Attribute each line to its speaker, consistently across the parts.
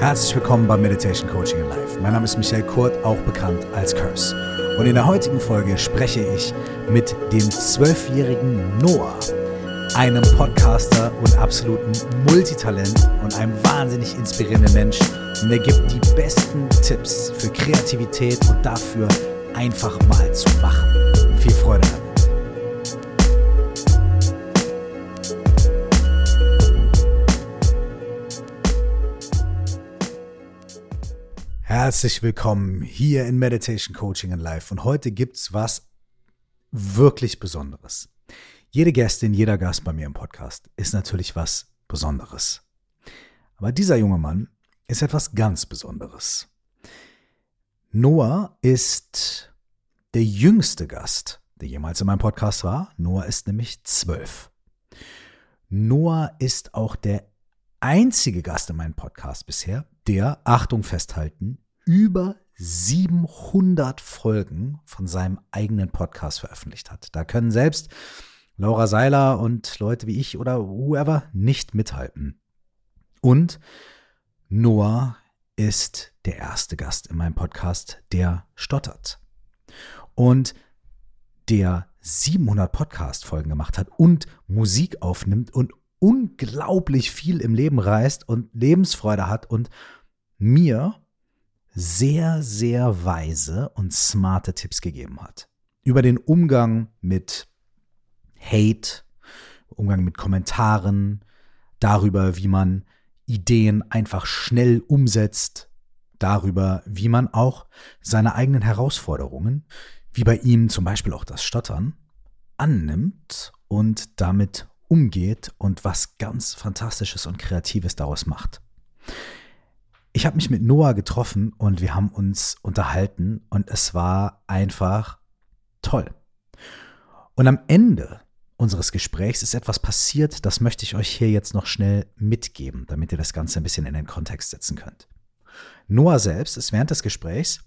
Speaker 1: Herzlich willkommen bei Meditation Coaching in Life. Mein Name ist Michael Kurt, auch bekannt als Curse. Und in der heutigen Folge spreche ich mit dem zwölfjährigen Noah, einem Podcaster und absoluten Multitalent und einem wahnsinnig inspirierenden Mensch. Und er gibt die besten Tipps für Kreativität und dafür einfach mal zu machen. Viel Freude damit. Herzlich willkommen hier in Meditation Coaching in Life. Und heute gibt's was wirklich Besonderes. Jede Gästin, jeder Gast bei mir im Podcast ist natürlich was Besonderes. Aber dieser junge Mann ist etwas ganz Besonderes. Noah ist der jüngste Gast, der jemals in meinem Podcast war. Noah ist nämlich zwölf. Noah ist auch der einzige Gast in meinem Podcast bisher, der, Achtung festhalten, über 700 Folgen von seinem eigenen Podcast veröffentlicht hat. Da können selbst Laura Seiler und Leute wie ich oder whoever nicht mithalten. Und Noah ist der erste Gast in meinem Podcast, der stottert. Und der 700 Podcast-Folgen gemacht hat und Musik aufnimmt und unglaublich viel im Leben reist und Lebensfreude hat und mir sehr, sehr weise und smarte Tipps gegeben hat. Über den Umgang mit Hate, Umgang mit Kommentaren, darüber, wie man Ideen einfach schnell umsetzt, darüber, wie man auch seine eigenen Herausforderungen, wie bei ihm zum Beispiel auch das Stottern, annimmt und damit umgeht und was ganz Fantastisches und Kreatives daraus macht ich habe mich mit Noah getroffen und wir haben uns unterhalten und es war einfach toll. Und am Ende unseres Gesprächs ist etwas passiert, das möchte ich euch hier jetzt noch schnell mitgeben, damit ihr das Ganze ein bisschen in den Kontext setzen könnt. Noah selbst ist während des Gesprächs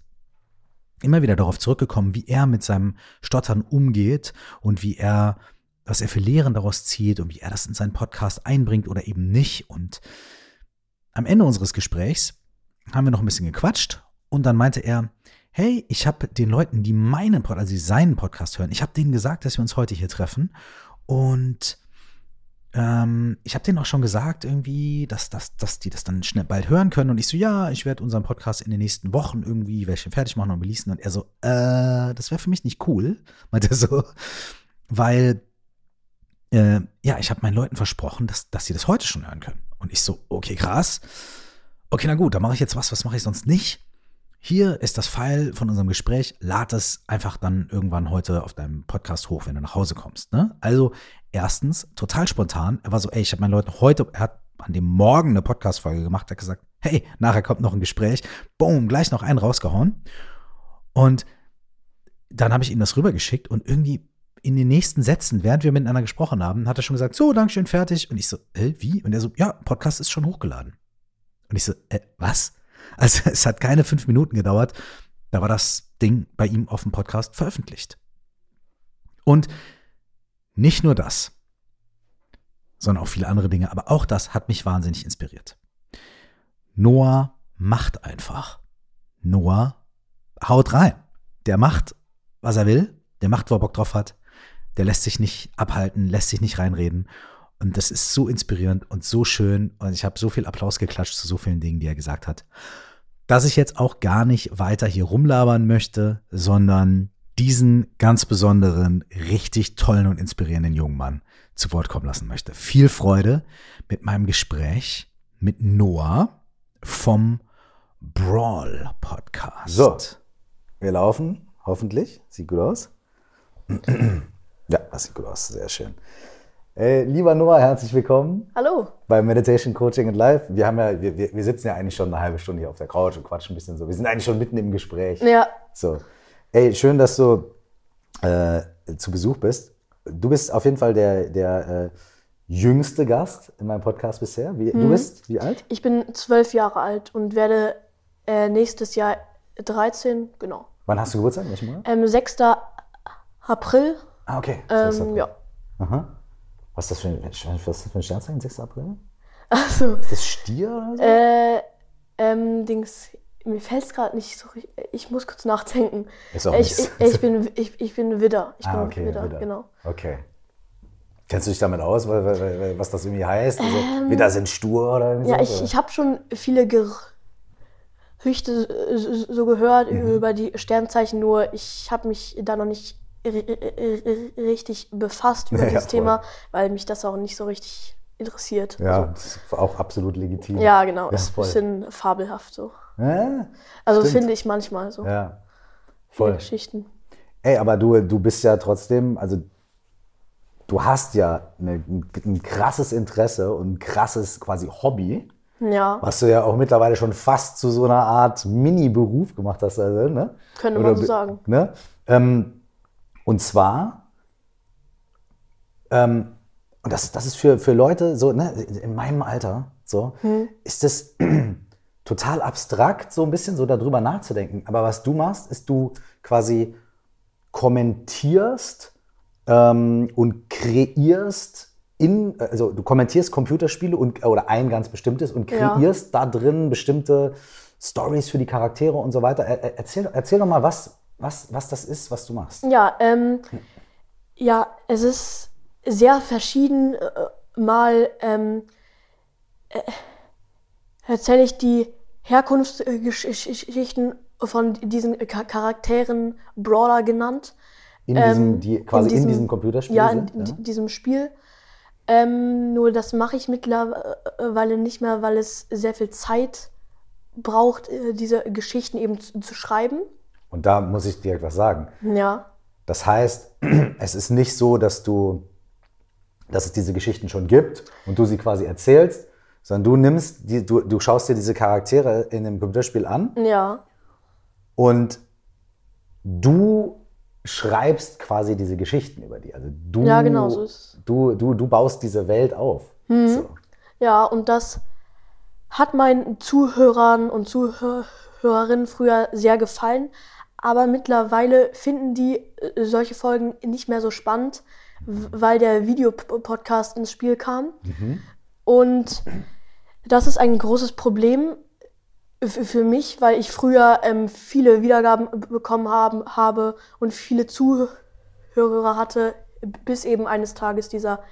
Speaker 1: immer wieder darauf zurückgekommen, wie er mit seinem Stottern umgeht und wie er, was er für Lehren daraus zieht und wie er das in seinen Podcast einbringt oder eben nicht. Und am Ende unseres Gesprächs haben wir noch ein bisschen gequatscht und dann meinte er, hey, ich habe den Leuten, die meinen Podcast, also seinen Podcast hören, ich habe denen gesagt, dass wir uns heute hier treffen. Und ähm, ich habe denen auch schon gesagt irgendwie, dass, dass, dass die das dann schnell bald hören können. Und ich so, ja, ich werde unseren Podcast in den nächsten Wochen irgendwie welche fertig machen und releasen. Und er so, äh, das wäre für mich nicht cool, meinte er so, weil äh, ja, ich habe meinen Leuten versprochen, dass, dass sie das heute schon hören können. Und ich so, okay, krass okay, na gut, dann mache ich jetzt was, was mache ich sonst nicht? Hier ist das File von unserem Gespräch. Lad es einfach dann irgendwann heute auf deinem Podcast hoch, wenn du nach Hause kommst. Ne? Also, erstens, total spontan. Er war so, ey, ich habe meinen Leuten heute, er hat an dem Morgen eine Podcast-Folge gemacht, hat gesagt, hey, nachher kommt noch ein Gespräch. Boom, gleich noch einen rausgehauen. Und dann habe ich ihm das rübergeschickt und irgendwie in den nächsten Sätzen, während wir miteinander gesprochen haben, hat er schon gesagt, so, Dankeschön, fertig. Und ich so, äh, wie? Und er so, ja, Podcast ist schon hochgeladen. Und ich so, äh, was? Also es hat keine fünf Minuten gedauert. Da war das Ding bei ihm auf dem Podcast veröffentlicht. Und nicht nur das, sondern auch viele andere Dinge, aber auch das hat mich wahnsinnig inspiriert. Noah macht einfach. Noah haut rein. Der macht, was er will, der macht, wo er Bock drauf hat, der lässt sich nicht abhalten, lässt sich nicht reinreden und das ist so inspirierend und so schön. Und ich habe so viel Applaus geklatscht zu so vielen Dingen, die er gesagt hat, dass ich jetzt auch gar nicht weiter hier rumlabern möchte, sondern diesen ganz besonderen, richtig tollen und inspirierenden jungen Mann zu Wort kommen lassen möchte. Viel Freude mit meinem Gespräch mit Noah vom Brawl Podcast.
Speaker 2: So, wir laufen, hoffentlich. Sieht gut aus. Ja, das sieht gut aus, sehr schön. Hey, lieber Noah, herzlich willkommen.
Speaker 3: Hallo.
Speaker 2: Bei Meditation Coaching and Life. Wir, haben ja, wir, wir sitzen ja eigentlich schon eine halbe Stunde hier auf der Couch und quatschen ein bisschen so. Wir sind eigentlich schon mitten im Gespräch.
Speaker 3: Ja.
Speaker 2: So. Ey, schön, dass du äh, zu Besuch bist. Du bist auf jeden Fall der, der äh, jüngste Gast in meinem Podcast bisher. Wie, mhm. Du bist wie alt?
Speaker 3: Ich bin zwölf Jahre alt und werde äh, nächstes Jahr 13, genau.
Speaker 2: Wann hast du Geburtstag? Welchen
Speaker 3: Monat? Ähm, 6. April.
Speaker 2: Ah, okay.
Speaker 3: Ähm, ja.
Speaker 2: Aha. Was ist das für ein, was ist das für ein Sternzeichen, 6. April?
Speaker 3: Ach so.
Speaker 2: Ist das Stier oder so?
Speaker 3: Äh, Ähm, Dings, mir fällt es gerade nicht so richtig. Ich muss kurz nachdenken.
Speaker 1: Ist auch
Speaker 3: ich,
Speaker 1: nicht
Speaker 3: ich,
Speaker 1: so-
Speaker 3: ich, bin, ich, ich bin Widder. Ich
Speaker 1: Ah,
Speaker 3: bin
Speaker 1: okay,
Speaker 3: Widder,
Speaker 1: Widder.
Speaker 3: genau.
Speaker 1: Okay. Kennst du dich damit aus, was das irgendwie heißt? Also,
Speaker 3: Ähm,
Speaker 1: Widder sind stur oder irgendwie
Speaker 3: Ja,
Speaker 1: sowas,
Speaker 3: ich,
Speaker 1: oder?
Speaker 3: ich habe schon viele Gerüchte so so gehört
Speaker 1: Mhm.
Speaker 3: über die Sternzeichen, nur ich habe mich da noch nicht richtig befasst über
Speaker 1: Ja,
Speaker 3: dieses
Speaker 1: voll.
Speaker 3: Thema, weil mich das auch nicht so richtig interessiert.
Speaker 1: Ja, das ist auch absolut legitim.
Speaker 3: Ja, genau.
Speaker 1: Ja,
Speaker 3: ist ein
Speaker 1: voll.
Speaker 3: bisschen fabelhaft so.
Speaker 1: Ja,
Speaker 3: Also
Speaker 1: Stimmt.
Speaker 3: finde ich manchmal so.
Speaker 1: ja. Voll.
Speaker 3: Geschichten.
Speaker 1: Ey, aber du, du bist ja trotzdem, also du hast ja eine, ein, ein krasses Interesse und ein krasses quasi Hobby,
Speaker 3: Ja,
Speaker 1: was du ja auch mittlerweile schon fast zu so einer Art Mini-Beruf gemacht hast. Also, ne?
Speaker 3: könnte man
Speaker 1: Oder
Speaker 3: so sagen.
Speaker 1: Ne? Ähm, und zwar, ähm, und das, das ist für, für Leute so, ne, in meinem Alter, so,
Speaker 3: Hm.
Speaker 1: ist das total abstrakt, so ein bisschen so darüber nachzudenken. Aber was du machst, ist du quasi kommentierst ähm, und kreierst in, also du kommentierst Computerspiele und, oder ein ganz bestimmtes und
Speaker 3: Ja.
Speaker 1: kreierst da drin bestimmte Stories für die Charaktere und so weiter. Er, er- erzähl, erzähl doch mal, was, was, was das ist, was du machst.
Speaker 3: Ja, ähm, ja, es ist sehr verschieden. Äh, mal ähm, äh, erzähle ich die Herkunftsgeschichten von diesen Cha- Charakteren Brawler genannt.
Speaker 1: In
Speaker 3: Ähm,
Speaker 1: diesem, die quasi in diesem, Computerspiel
Speaker 3: Ja, in,
Speaker 1: sind.
Speaker 3: in diesem Spiel. Ähm, nur das mache ich mittlerweile nicht mehr, weil es sehr viel Zeit braucht, äh, diese Geschichten eben zu, zu schreiben.
Speaker 1: Und da muss ich direkt was sagen.
Speaker 3: Ja.
Speaker 1: Das heißt, es ist nicht so, dass du, dass es diese Geschichten schon gibt und du sie quasi erzählst, sondern du nimmst, die, du, du schaust dir diese Charaktere in dem Computerspiel an
Speaker 3: Ja.
Speaker 1: und du schreibst quasi diese Geschichten über die. Also du,
Speaker 3: Ja, genau, so ist
Speaker 1: du, du, du baust diese Welt auf. So.
Speaker 3: Ja, und das hat meinen Zuhörern und Zuhörerinnen früher sehr gefallen. Aber mittlerweile finden die äh, solche Folgen nicht mehr so spannend, weil der Videopodcast ins Spiel kam. Und das ist ein großes Problem für mich, weil ich früher ähm, viele Wiedergaben bekommen haben, habe und viele Zuhörer hatte, bis eben eines Tages dieser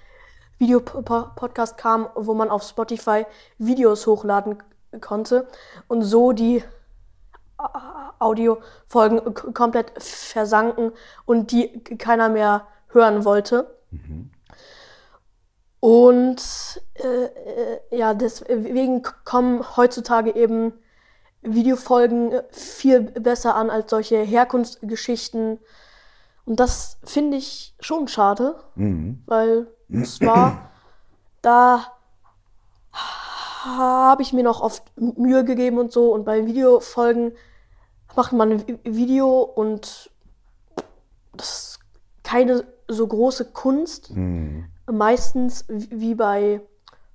Speaker 3: Videopodcast kam, wo man auf Spotify Videos hochladen konnte und so die Audiofolgen komplett versanken und die keiner mehr hören wollte. Und äh, äh, ja, deswegen kommen heutzutage eben Videofolgen viel besser an als solche Herkunftsgeschichten. Und das finde ich schon schade, weil es war, da habe ich mir noch oft Mühe gegeben und so. Und bei Videofolgen macht man ein Vi- Video und das ist keine so große Kunst. Meistens wie bei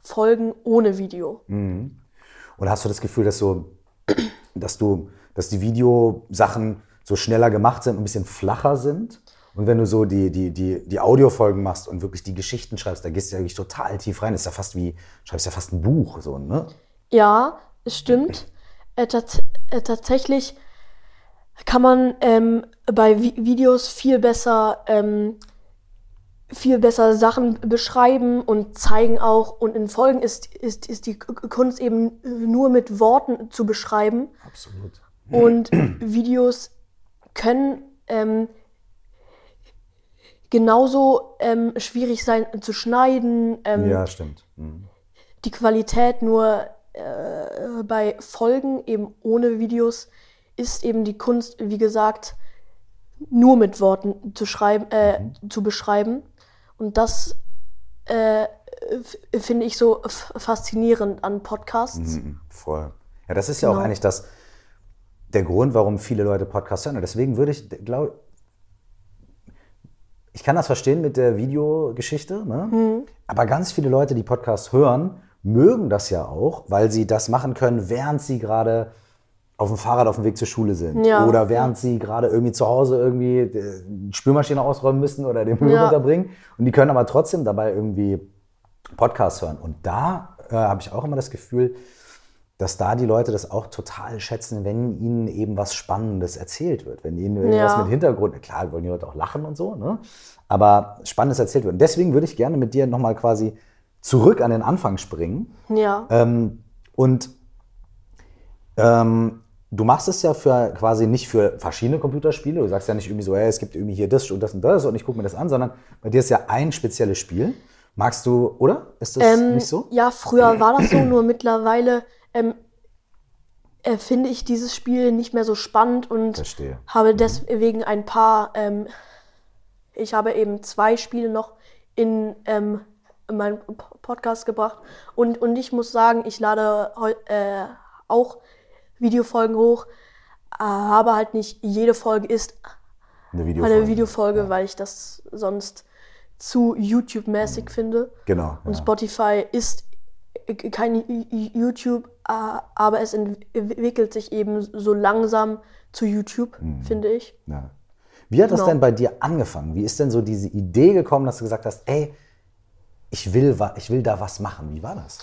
Speaker 3: Folgen ohne Video.
Speaker 1: Und hast du das Gefühl, dass so, dass du, dass die Videosachen so schneller gemacht sind und ein bisschen flacher sind? Und wenn du so die, die, die, die Audiofolgen machst und wirklich die Geschichten schreibst, da gehst du ja wirklich total tief rein. Das ist ja fast wie, schreibst ja fast ein Buch, so, ne?
Speaker 3: Ja, es stimmt. Äh, tats äh, tatsächlich kann man ähm, bei Vi Videos viel besser, ähm, viel besser Sachen beschreiben und zeigen auch. Und in Folgen ist, ist, ist die Kunst eben nur mit Worten zu beschreiben.
Speaker 1: Absolut.
Speaker 3: Und Videos können ähm, genauso ähm, schwierig sein zu schneiden. Ähm,
Speaker 1: Ja, stimmt. Mhm.
Speaker 3: die Qualität nur äh, bei Folgen eben ohne Videos ist eben die Kunst, wie gesagt, nur mit Worten zu schreiben, äh, zu beschreiben. Und das äh, finde ich so faszinierend an Podcasts.
Speaker 1: Mhm, voll. Ja, das ist ja auch
Speaker 3: Genau.
Speaker 1: eigentlich das, der Grund, warum viele Leute Podcasts hören. Und deswegen würde ich, glaube ich, kann das verstehen mit der Videogeschichte, ne?
Speaker 3: Mhm.
Speaker 1: aber ganz viele Leute, die Podcasts hören, mögen das ja auch, weil sie das machen können, während sie gerade auf dem Fahrrad auf dem Weg zur Schule sind.
Speaker 3: Ja.
Speaker 1: Oder während sie gerade irgendwie zu Hause irgendwie äh, die Spülmaschine ausräumen müssen oder den Müll
Speaker 3: Ja.
Speaker 1: runterbringen. Und die können aber trotzdem dabei irgendwie Podcasts hören. Und da äh, habe ich auch immer das Gefühl, dass da die Leute das auch total schätzen, wenn ihnen eben was Spannendes erzählt wird. Wenn ihnen irgendwas
Speaker 3: Ja.
Speaker 1: mit Hintergrund, klar wollen die Leute auch lachen und so, ne? aber Spannendes erzählt wird. Und deswegen würde ich gerne mit dir nochmal quasi zurück an den Anfang springen.
Speaker 3: Ja.
Speaker 1: Ähm, und ähm, du machst es ja für quasi nicht für verschiedene Computerspiele. Du sagst ja nicht irgendwie so, hey, es gibt irgendwie hier das und das und das und ich gucke mir das an, sondern bei dir ist ja ein spezielles Spiel. Magst du, oder? Ist das
Speaker 3: Ähm,
Speaker 1: nicht so?
Speaker 3: Ja, früher war das so, nur mittlerweile ähm, äh, finde ich dieses Spiel nicht mehr so spannend und
Speaker 1: Verstehe. Mhm.
Speaker 3: habe deswegen ein paar, ähm, ich habe eben zwei Spiele noch in, ähm, in meinen Podcast gebracht und, und ich muss sagen, ich lade heu- äh, auch Videofolgen hoch, äh, aber halt nicht jede Folge ist
Speaker 1: Eine Videofolge.
Speaker 3: eine Videofolge, weil ich das sonst zu YouTube-mäßig finde.
Speaker 1: Genau.
Speaker 3: Und
Speaker 1: ja.
Speaker 3: Spotify ist kein YouTube, äh, aber es entwickelt sich eben so langsam zu YouTube,
Speaker 1: Mhm.
Speaker 3: finde ich.
Speaker 1: Ja. Wie hat das
Speaker 3: Genau.
Speaker 1: denn bei dir angefangen? Wie ist denn so diese Idee gekommen, dass du gesagt hast, ey, ich will, ich will da was machen? Wie war das?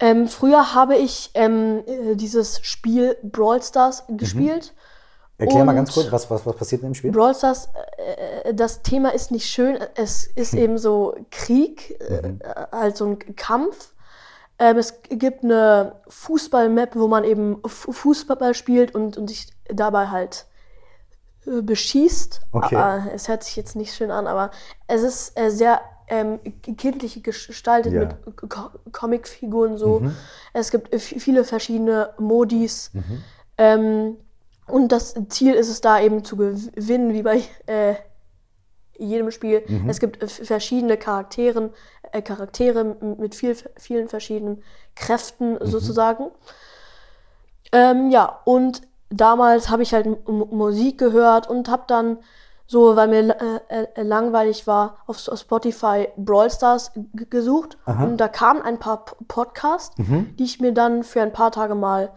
Speaker 3: Ähm, früher habe ich ähm, äh, dieses Spiel Brawl Stars
Speaker 1: Mhm.
Speaker 3: gespielt.
Speaker 1: Erklär mal ganz kurz, was, was, was passiert in dem Spiel?
Speaker 3: Brawl Stars, äh, das Thema ist nicht schön. Es ist eben so Krieg, äh, halt so ein Kampf. Ähm, es gibt eine Fußball-Map, wo man eben Fu- Fußball spielt und, und sich dabei halt äh, beschießt.
Speaker 1: Okay.
Speaker 3: Aber es hört sich jetzt nicht schön an, aber es ist äh, sehr ähm, kindlich gestaltet
Speaker 1: Ja.
Speaker 3: mit Co Comicfiguren so. Es gibt vi- viele verschiedene Modis. Ähm, und das Ziel ist es da eben zu gewinnen, wie bei äh, jedem Spiel. Es gibt verschiedene Charakteren, äh, Charaktere mit viel, vielen verschiedenen Kräften sozusagen. Ähm, ja, und damals habe ich halt M- Musik gehört und habe dann so, weil mir äh, äh, langweilig war, auf Spotify Brawl Stars gesucht. Und da kamen ein paar P Podcasts, die ich mir dann für ein paar Tage mal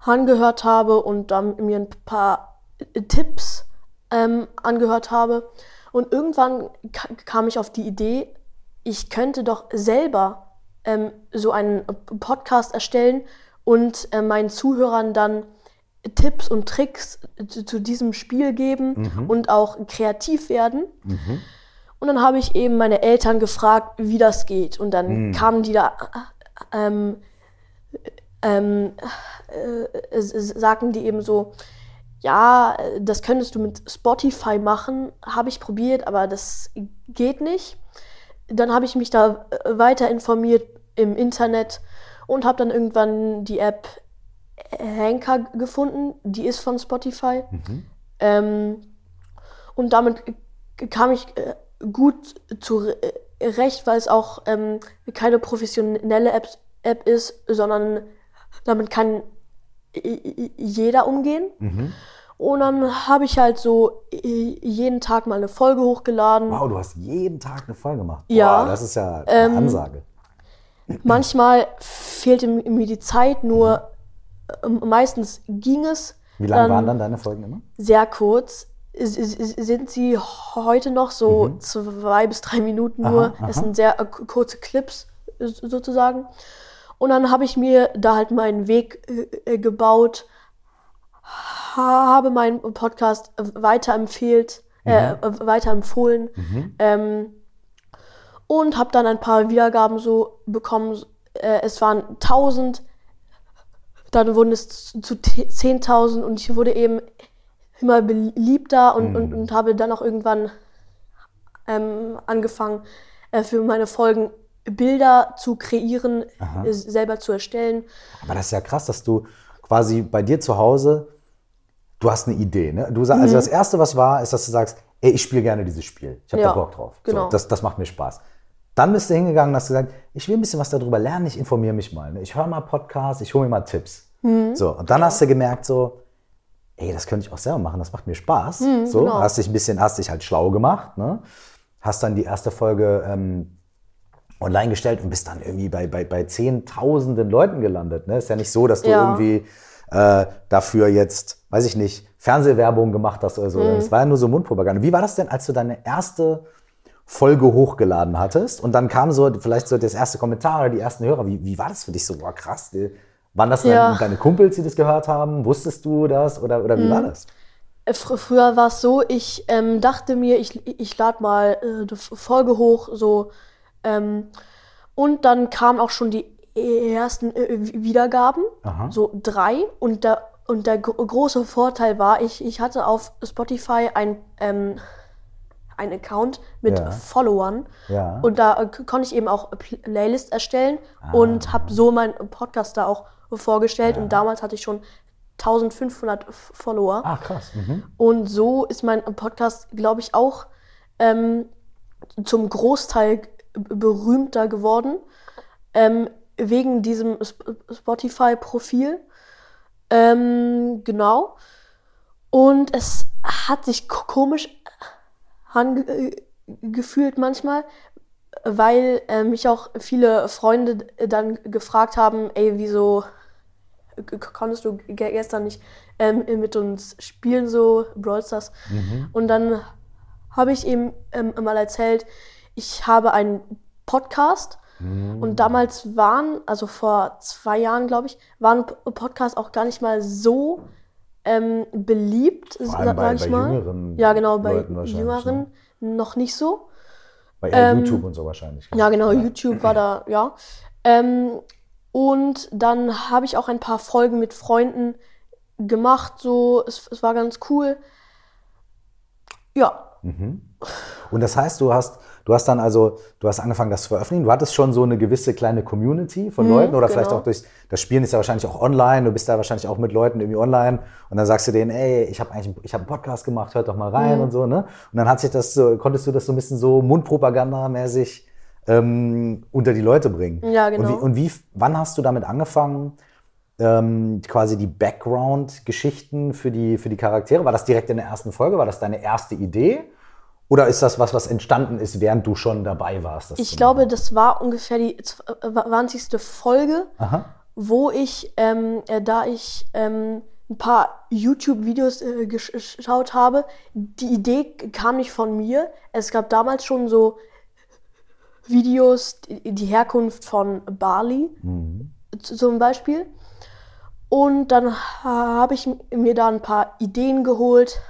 Speaker 3: angehört habe und dann mir ein paar äh, Tipps ähm, angehört habe. Und irgendwann ka kam ich auf die Idee, ich könnte doch selber ähm, so einen Podcast erstellen und äh, meinen Zuhörern dann Tipps und Tricks zu, zu diesem Spiel geben und auch kreativ werden. Und dann habe ich eben meine Eltern gefragt, wie das geht. Und dann kamen die da ähm, ähm, äh, sagten die eben so, ja, das könntest du mit Spotify machen, habe ich probiert, aber das geht nicht. Dann habe ich mich da äh, weiter informiert im Internet und habe dann irgendwann die App Anchor gefunden, die ist von Spotify. Ähm, und damit kam ich äh, gut zurecht, weil es auch ähm, keine professionelle App, App ist, sondern damit kann jeder umgehen. Und dann habe ich halt so jeden Tag mal eine Folge hochgeladen.
Speaker 1: Wow, du hast jeden Tag eine Folge gemacht.
Speaker 3: Ja.
Speaker 1: Boah, das ist ja eine
Speaker 3: Ähm,
Speaker 1: Ansage.
Speaker 3: Manchmal fehlte mir die Zeit, nur äh, meistens ging es.
Speaker 1: Wie lange waren dann deine Folgen immer?
Speaker 3: sehr kurz. Sind sie heute noch so zwei bis drei Minuten nur.
Speaker 1: Mhm. Aha,
Speaker 3: Es
Speaker 1: aha.
Speaker 3: sind sehr äh, kurze Clips sozusagen. Und dann habe ich mir da halt meinen Weg äh, äh, gebaut, habe meinen Podcast weiterempfehlt, äh,
Speaker 1: Mhm.
Speaker 3: äh, weiterempfohlen ähm, und habe dann ein paar Wiedergaben so bekommen. Äh, es waren 1000, dann wurden es zu zu 10.000 und ich wurde eben immer beliebter und, und, und habe dann auch irgendwann ähm, angefangen, äh, für meine Folgen Bilder zu kreieren, äh, selber zu erstellen.
Speaker 1: Aber das ist ja krass, dass du quasi bei dir zu Hause, du hast eine Idee. Ne? Du sag, Also das Erste, was war, ist, dass du sagst, ey, ich spiele gerne dieses Spiel. Ich habe
Speaker 3: Ja,
Speaker 1: da Bock drauf.
Speaker 3: genau.
Speaker 1: So, das, das macht mir Spaß. Dann bist du hingegangen und hast gesagt, ich will ein bisschen was darüber lernen, ich informiere mich mal. Ne? Ich höre mal Podcasts, ich hole mir mal Tipps.
Speaker 3: Mhm.
Speaker 1: So, und dann hast du gemerkt, so, ey, das könnte ich auch selber machen, das macht mir Spaß. so,
Speaker 3: genau.
Speaker 1: hast dich ein bisschen, hast dich halt schlau gemacht, ne? Hast dann die erste Folge ähm, online gestellt und bist dann irgendwie bei, bei, bei zehntausenden Leuten gelandet. Ne? Ist ja nicht so, dass du
Speaker 3: Ja.
Speaker 1: irgendwie äh, dafür jetzt, weiß ich nicht, Fernsehwerbung gemacht hast oder so. Es war ja nur so Mundpropaganda. Wie war das denn, als du deine erste Folge hochgeladen hattest und dann kam so vielleicht so das erste Kommentar oder die ersten Hörer. Wie, wie war das für dich so? Boah, krass. die- Waren das
Speaker 3: Ja.
Speaker 1: deine, deine Kumpels, die das gehört haben? Wusstest du das oder, oder wie
Speaker 3: Mhm.
Speaker 1: war das?
Speaker 3: Äh, fr früher war es so, ich ähm, dachte mir, ich, ich lade mal äh, eine Folge hoch, so. Ähm, und dann kamen auch schon die ersten äh, Wiedergaben,
Speaker 1: Aha.
Speaker 3: so drei. Und der, und der gro große Vorteil war, ich, ich hatte auf Spotify ein, ähm, einen Account mit
Speaker 1: Ja.
Speaker 3: Followern.
Speaker 1: Ja.
Speaker 3: Und da äh, konnte ich eben auch Playlists erstellen
Speaker 1: Ah.
Speaker 3: und habe so meinen Podcast da auch vorgestellt. Und damals hatte ich schon 1500 F- Follower.
Speaker 1: ah, krass. Mhm.
Speaker 3: Und so ist mein Podcast, glaube ich, auch ähm, zum Großteil berühmter geworden. Ähm, wegen diesem Sp- Spotify-Profil. Ähm, genau. Und es hat sich ko- komisch angefühlt manchmal, weil äh, mich auch viele Freunde dann gefragt haben, ey, wieso konntest du ge- gestern nicht ähm, mit uns spielen, so Brawl Stars? Und dann habe ich ihm ähm, mal erzählt, ich habe einen Podcast. Und damals waren, also vor zwei Jahren, glaube ich, waren Podcasts auch gar nicht mal so ähm, beliebt,
Speaker 1: allem bei-
Speaker 3: sag ich
Speaker 1: bei
Speaker 3: mal.
Speaker 1: jüngeren
Speaker 3: ja, genau, bei
Speaker 1: wahrscheinlich, ne?
Speaker 3: jüngeren noch nicht so.
Speaker 1: Bei
Speaker 3: Ähm,
Speaker 1: YouTube und so wahrscheinlich.
Speaker 3: Ja, genau, YouTube war da, ja. Ähm, und dann habe ich auch ein paar Folgen mit Freunden gemacht, so, es, es war ganz cool. Ja,
Speaker 1: Und das heißt, du hast, du hast dann also, du hast angefangen, das zu veröffentlichen. Du hattest schon so eine gewisse kleine Community von Leuten oder vielleicht
Speaker 3: genau.
Speaker 1: auch durch das Spielen ist ja wahrscheinlich auch online. Du bist da wahrscheinlich auch mit Leuten irgendwie online und dann sagst du denen, ey, ich habe eigentlich, ich habe einen Podcast gemacht, hört doch mal rein
Speaker 3: Mhm.
Speaker 1: und so, ne? Und dann hat sich das so, konntest du das so ein bisschen so Mundpropaganda-mäßig ähm, unter die Leute bringen.
Speaker 3: Ja, genau.
Speaker 1: Und wie, und wie, wann hast du damit angefangen? ähm, quasi die Background-Geschichten für die, für die Charaktere? War das direkt in der ersten Folge? War das deine erste Idee? Oder ist das was, was entstanden ist, während du schon dabei warst?
Speaker 3: Ich glaube, das war ungefähr die 20. Folge,
Speaker 1: Aha.
Speaker 3: wo ich, ähm, äh, da ich ähm, ein paar YouTube-Videos äh, gesch- geschaut habe, die Idee kam nicht von mir. Es gab damals schon so Videos, die, die Herkunft von Bali z- zum Beispiel. Und dann habe ich mir da ein paar Ideen geholt,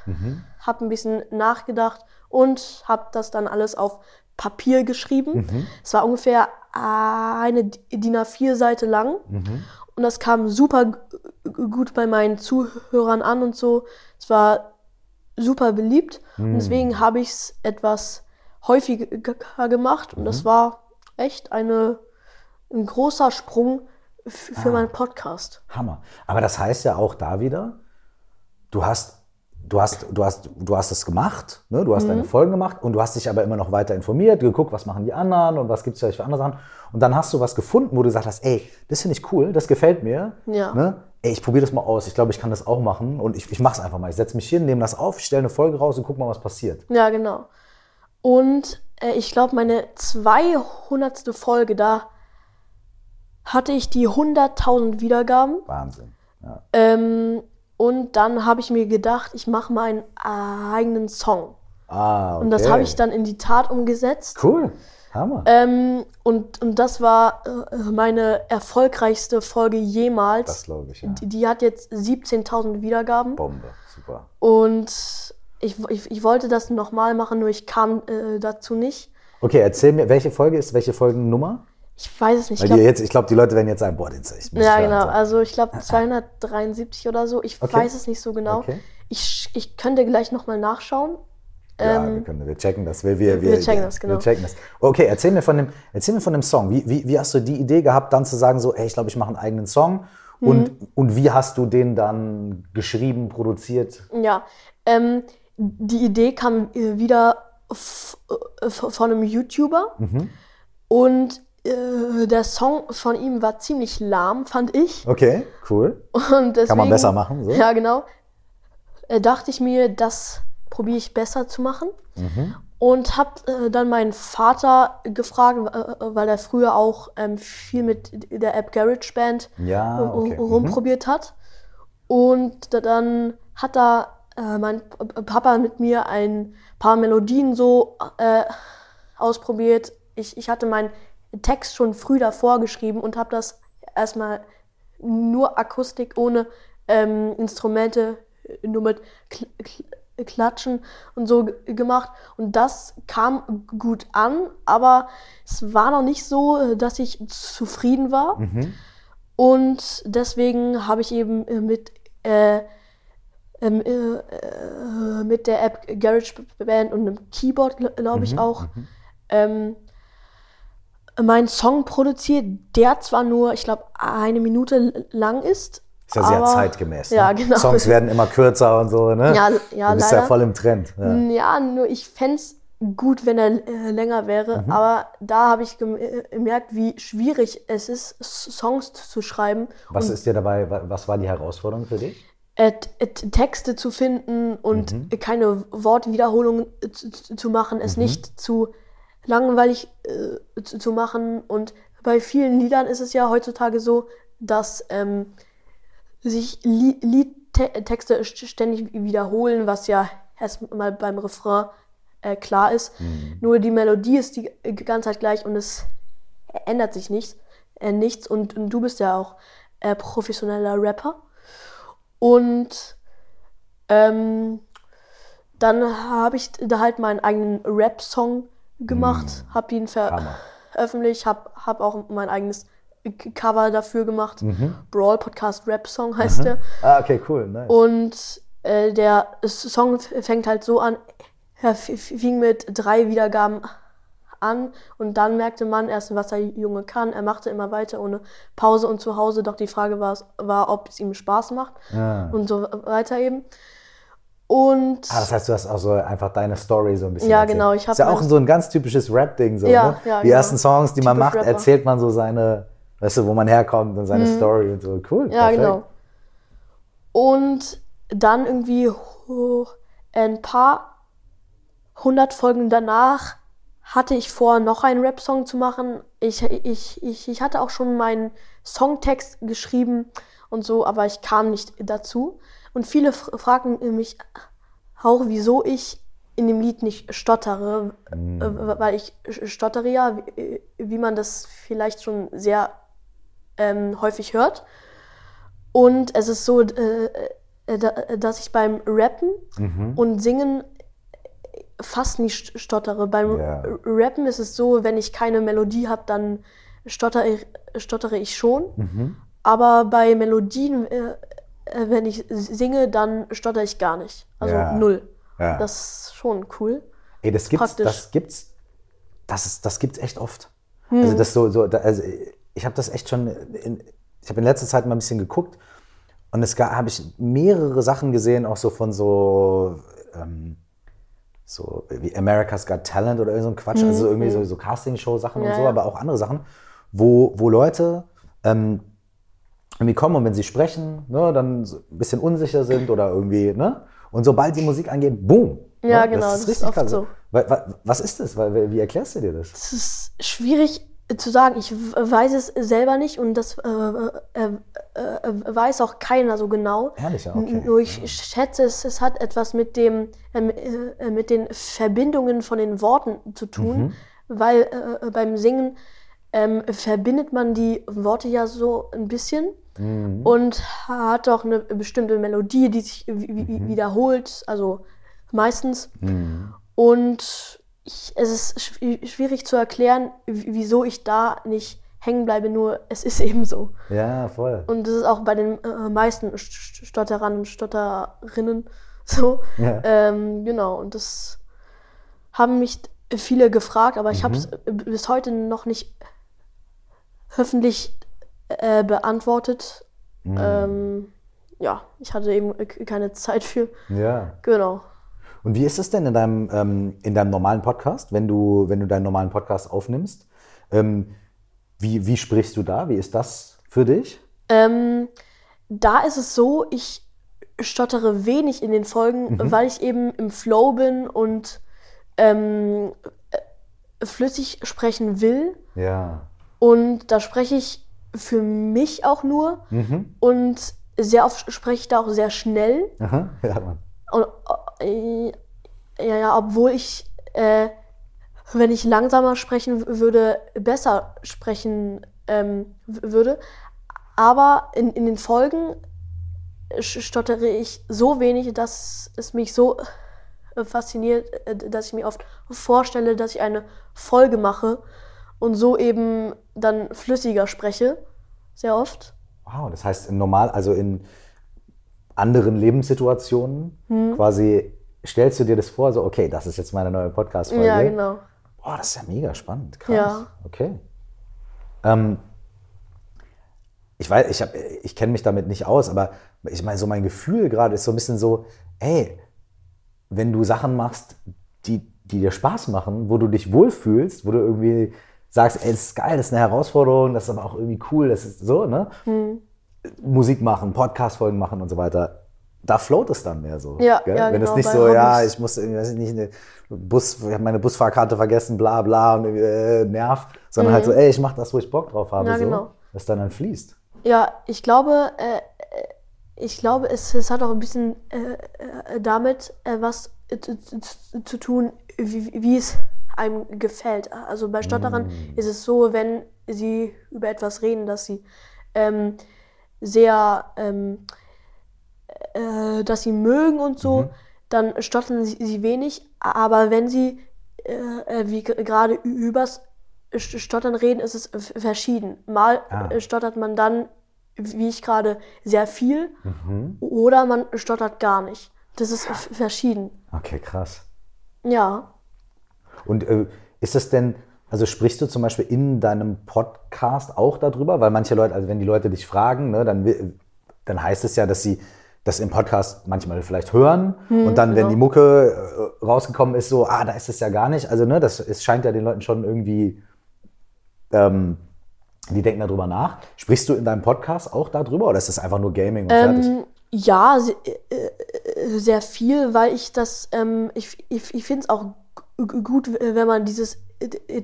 Speaker 3: habe ein bisschen nachgedacht und habe das dann alles auf Papier geschrieben. Es war ungefähr eine DIN A4-Seite lang. Und das kam super gut bei meinen Zuhörern an und so. Es war super beliebt. Und deswegen habe ich es etwas häufiger gemacht. Und das war echt eine, ein großer Sprung für meinen Podcast.
Speaker 1: Hammer. Aber das heißt ja auch da wieder, du hast, du hast, du hast, du hast es gemacht, ne? du hast
Speaker 3: Mhm.
Speaker 1: deine Folgen gemacht und du hast dich aber immer noch weiter informiert, geguckt, was machen die anderen und was gibt es vielleicht für andere Sachen. Und dann hast du was gefunden, wo du gesagt hast, ey, das finde ich cool, das gefällt mir.
Speaker 3: Ja.
Speaker 1: Ne? Ey, ich probiere das mal aus. Ich glaube, ich kann das auch machen und ich, ich mache es einfach mal. Ich setze mich hin, nehme das auf, stelle eine Folge raus und guck mal, was passiert.
Speaker 3: Ja, genau. Und äh, ich glaube, meine 200. Folge, da hatte ich die 100.000 Wiedergaben.
Speaker 1: Wahnsinn. Ja.
Speaker 3: Ähm, und dann habe ich mir gedacht, ich mache meinen eigenen Song.
Speaker 1: Ah, okay.
Speaker 3: Und das habe ich dann in die Tat umgesetzt.
Speaker 1: Cool. Hammer.
Speaker 3: Ähm, und, und das war äh, meine erfolgreichste Folge jemals.
Speaker 1: das glaube ich, ja.
Speaker 3: die, die hat jetzt 17.000 Wiedergaben.
Speaker 1: Bombe. Super.
Speaker 3: Und ich, ich, ich wollte das nochmal machen, nur ich kam äh, dazu nicht.
Speaker 1: Okay, erzähl mir, welche Folge ist, welche Folgennummer?
Speaker 3: Ich weiß es nicht. Ich
Speaker 1: Weil
Speaker 3: glaub,
Speaker 1: die jetzt, ich glaube, die Leute werden jetzt sagen, boah, den ich muss
Speaker 3: ja, genau.
Speaker 1: so.
Speaker 3: Also ich glaube 273 oder so. Ich
Speaker 1: Okay.
Speaker 3: weiß es nicht so genau.
Speaker 1: Okay.
Speaker 3: Ich, ich könnte gleich nochmal nachschauen.
Speaker 1: Ja,
Speaker 3: ähm,
Speaker 1: wir, können, wir checken das. Wir, wir,
Speaker 3: wir checken das, genau.
Speaker 1: Wir checken das. Okay, erzähl mir von dem, erzähl mir von dem Song. Wie, wie, wie hast du die Idee gehabt, dann zu sagen, so, ey, ich glaube, ich mache einen eigenen Song? Und,
Speaker 3: Mhm.
Speaker 1: und wie hast du den dann geschrieben, produziert?
Speaker 3: Ja, ähm, die Idee kam äh, wieder äh, von einem YouTuber
Speaker 1: Mhm.
Speaker 3: und äh, der Song von ihm war ziemlich lahm, fand ich.
Speaker 1: Okay, cool.
Speaker 3: Und deswegen,
Speaker 1: Kann man besser machen, so?
Speaker 3: Ja, genau. Äh, dachte ich mir, das probiere ich besser zu machen.
Speaker 1: Mhm.
Speaker 3: Und habe äh, dann meinen Vater gefragt, äh, weil er früher auch ähm, viel mit der App GarageBand
Speaker 1: Ja, okay. Mhm.
Speaker 3: rumprobiert hat. Und da- dann hat da äh, mein Papa mit mir ein paar Melodien so äh, ausprobiert. Ich, ich hatte meinen Text schon früh davor geschrieben und habe das erstmal nur Akustik ohne ähm, Instrumente, nur mit Kl Kl Klatschen und so gemacht. Und das kam gut an, aber es war noch nicht so, dass ich zufrieden war.
Speaker 1: Mhm.
Speaker 3: Und deswegen habe ich eben äh, mit, äh, ähm, äh, äh, mit der App GarageBand und einem Keyboard, glaube
Speaker 1: Mhm,
Speaker 3: ich auch, ähm, meinen Song produziert, der zwar nur, ich glaube, eine Minute lang ist.
Speaker 1: Ist ja sehr zeitgemäß. Ne?
Speaker 3: Ja, genau.
Speaker 1: Songs werden immer kürzer und so, ne?
Speaker 3: Ja, ja,
Speaker 1: du bist ja
Speaker 3: leider.
Speaker 1: voll im Trend. Ja.
Speaker 3: Ja, nur ich fände es gut, wenn er äh, länger wäre. Aber da habe ich äh, gemerkt, wie schwierig es ist, Songs zu schreiben.
Speaker 1: Was ist dir dabei, wa- was war die Herausforderung für dich?
Speaker 3: äh, äh, Texte zu finden und
Speaker 1: Mhm.
Speaker 3: keine Wortwiederholungen äh, zu machen, es
Speaker 1: Mhm.
Speaker 3: nicht zu langweilig äh, zu, zu machen. Und bei vielen Liedern ist es ja heutzutage so, dass ähm, sich Li Liedtexte st- ständig wiederholen, was ja erstmal beim Refrain äh, klar ist.
Speaker 1: Mhm.
Speaker 3: Nur die Melodie ist die ganze Zeit gleich und es ändert sich nichts. Äh, nichts. Und, und du bist ja auch äh, professioneller Rapper. Und ähm, dann habe ich da halt meinen eigenen Rap-Song gemacht, habe ihn veröffentlicht, habe hab auch mein eigenes Cover dafür gemacht.
Speaker 1: Mhm.
Speaker 3: Brawl Podcast Rap-Song heißt der.
Speaker 1: Ah, okay, cool. Nice.
Speaker 3: Und äh, der Song fängt halt so an, er fing mit drei Wiedergaben an und dann merkte man erst, was der Junge kann. Er machte immer weiter ohne Pause und zu Hause, doch die Frage war, war ob es ihm Spaß macht
Speaker 1: Ah.
Speaker 3: und so weiter eben. Und
Speaker 1: Ah, das heißt, du hast auch so einfach deine Story so ein bisschen
Speaker 3: Ja,
Speaker 1: erzählt.
Speaker 3: genau, ich
Speaker 1: Ist ja auch so ein ganz typisches Rap-Ding so,
Speaker 3: Ja,
Speaker 1: ne?
Speaker 3: ja,
Speaker 1: Die
Speaker 3: genau.
Speaker 1: ersten Songs, die man
Speaker 3: Typisch
Speaker 1: macht,
Speaker 3: Rapper.
Speaker 1: erzählt man so seine, weißt du, wo man herkommt und seine Story und so. Cool,
Speaker 3: Mhm. Ja,
Speaker 1: perfekt.
Speaker 3: genau. Und dann irgendwie ein paar hundert Folgen danach hatte ich vor, noch einen Rap-Song zu machen. Ich, ich, ich, ich hatte auch schon meinen Songtext geschrieben und so, aber ich kam nicht dazu. Und viele f- fragten mich auch, wieso ich in dem Lied nicht stottere, äh, weil ich stottere ja, wie, wie man das vielleicht schon sehr ähm, häufig hört. Und es ist so, äh, äh, da- dass ich beim Rappen
Speaker 1: Mhm.
Speaker 3: und Singen fast nicht stottere. Beim
Speaker 1: Ja.
Speaker 3: Rappen ist es so, wenn ich keine Melodie habe, dann stottere ich, stottere ich schon.
Speaker 1: Mhm.
Speaker 3: Aber bei Melodien, äh, äh, wenn ich singe, dann stotter ich gar nicht. Also
Speaker 1: Ja.
Speaker 3: null.
Speaker 1: Ja.
Speaker 3: Das ist schon cool.
Speaker 1: Ey, das gibt's,
Speaker 3: praktisch.
Speaker 1: das gibt's, das ist, das gibt's echt oft.
Speaker 3: Hm.
Speaker 1: Also das so, so, also ich habe das echt schon, in, ich habe in letzter Zeit mal ein bisschen geguckt und es habe ich mehrere Sachen gesehen, auch so von so, ähm, so wie America's Got Talent oder irgend so ein Quatsch, also irgendwie so, so Castingshow-Sachen und
Speaker 3: Hm, Ja,
Speaker 1: so,
Speaker 3: ja.
Speaker 1: aber auch andere Sachen, wo, wo Leute ähm, irgendwie kommen und wenn sie sprechen, ne, dann so ein bisschen unsicher sind oder irgendwie, ne? Und sobald die Musik angeht, boom.
Speaker 3: Ja,
Speaker 1: ne?
Speaker 3: genau,
Speaker 1: Das
Speaker 3: das
Speaker 1: ist
Speaker 3: ist
Speaker 1: richtig
Speaker 3: oft
Speaker 1: krass.
Speaker 3: so.
Speaker 1: Wa- wa- Was ist das? Wie erklärst du dir das?
Speaker 3: Es ist schwierig zu sagen. Ich weiß es selber nicht und das äh, äh, äh, weiß auch keiner so genau.
Speaker 1: Ehrlich, ja, okay.
Speaker 3: Nur ich schätze, es, es hat etwas mit, dem, ähm, äh, mit den Verbindungen von den Worten zu tun,
Speaker 1: Mhm.
Speaker 3: weil äh, beim Singen ähm, verbindet man die Worte ja so ein bisschen
Speaker 1: Mhm.
Speaker 3: und hat auch eine bestimmte Melodie, die sich
Speaker 1: Mhm.
Speaker 3: wiederholt, also meistens. Und ich, es ist schw- schwierig zu erklären, wieso ich da nicht hängen bleibe, nur es ist eben so.
Speaker 1: Ja, voll.
Speaker 3: Und das ist auch bei den äh, meisten St- Stotterern und Stotterinnen so.
Speaker 1: Ja.
Speaker 3: Ähm, genau, und das haben mich viele gefragt, aber ich habe es bis heute noch nicht öffentlich äh, beantwortet. Ähm, ja, ich hatte eben äh, keine Zeit für.
Speaker 1: Ja.
Speaker 3: Genau.
Speaker 1: Und wie ist es denn in deinem, ähm, in deinem normalen Podcast, wenn du, wenn du deinen normalen Podcast aufnimmst? Ähm, wie, wie sprichst du da? Wie ist das für dich?
Speaker 3: Ähm, da ist es so, ich stottere wenig in den Folgen, weil ich eben im Flow bin und ähm, äh, flüssig sprechen will.
Speaker 1: Ja.
Speaker 3: Und da spreche ich für mich auch nur. Und sehr oft spreche ich da auch sehr schnell.
Speaker 1: Aha. Ja, Mann.
Speaker 3: Und, äh, ja, ja, obwohl ich äh, wenn ich langsamer sprechen würde, besser sprechen ähm, würde. Aber in, in den Folgen sch- stottere ich so wenig, dass es mich so äh, fasziniert, äh, dass ich mir oft vorstelle, dass ich eine Folge mache und so eben dann flüssiger spreche. Sehr oft.
Speaker 1: Wow, das heißt in normal, also in anderen Lebenssituationen
Speaker 3: Hm.
Speaker 1: quasi stellst du dir das vor, so okay, das ist jetzt meine neue Podcast-Folge.
Speaker 3: Ja, genau.
Speaker 1: Boah, das ist ja mega spannend. Krass.
Speaker 3: Ja.
Speaker 1: Okay. Ähm, ich weiß, ich, hab- ich kenne mich damit nicht aus, aber ich meine, so mein Gefühl gerade ist so ein bisschen so, ey, wenn du Sachen machst, die, die dir Spaß machen, wo du dich wohlfühlst, wo du irgendwie sagst, ey, das ist geil, das ist eine Herausforderung, das ist aber auch irgendwie cool, das ist so, ne?
Speaker 3: Hm.
Speaker 1: Musik machen, Podcast-Folgen machen und so weiter. Da float es dann mehr so.
Speaker 3: Ja, ja,
Speaker 1: Wenn es
Speaker 3: genau,
Speaker 1: nicht
Speaker 3: bei
Speaker 1: so, ja,
Speaker 3: Hobbys.
Speaker 1: ich muss irgendwie, weiß ich nicht, eine Bus, ich habe meine Busfahrkarte vergessen, bla bla und äh, nerv, sondern halt so, ey, ich mach das, wo ich Bock drauf habe,
Speaker 3: Mhm. Ja,
Speaker 1: so,
Speaker 3: genau.
Speaker 1: dass dann dann fließt.
Speaker 3: Ja, ich glaube, äh, äh, ich glaube, es, es hat auch ein bisschen äh, äh, damit äh, was äh, zu, zu, zu tun, wie, wie es einem gefällt. Also bei Stotterern ist es so, wenn sie über etwas reden, dass sie ähm, sehr, ähm, äh, dass sie mögen und so, dann stottern sie, sie wenig. Aber wenn sie, äh, äh, wie gerade übers St- Stottern reden, ist es verschieden. Mal
Speaker 1: Ah.
Speaker 3: äh, stottert man dann, wie ich gerade, sehr viel
Speaker 1: Mhm.
Speaker 3: oder man stottert gar nicht. Das ist verschieden.
Speaker 1: Okay, krass.
Speaker 3: Ja.
Speaker 1: Und äh, ist es denn, also sprichst du zum Beispiel in deinem Podcast auch darüber? Weil manche Leute, also wenn die Leute dich fragen, ne, dann, dann heißt es ja, dass sie das im Podcast manchmal vielleicht hören und dann, wenn
Speaker 3: genau.
Speaker 1: die Mucke äh, rausgekommen ist, so, ah, da ist es ja gar nicht. Also, ne, das es scheint ja den Leuten schon irgendwie, ähm, die denken darüber nach. Sprichst du in deinem Podcast auch darüber oder ist das einfach nur Gaming und fertig?
Speaker 3: Ähm, ja, se- äh, äh, sehr viel, weil ich das, ähm, ich, ich, ich finde es auch gut, wenn man dieses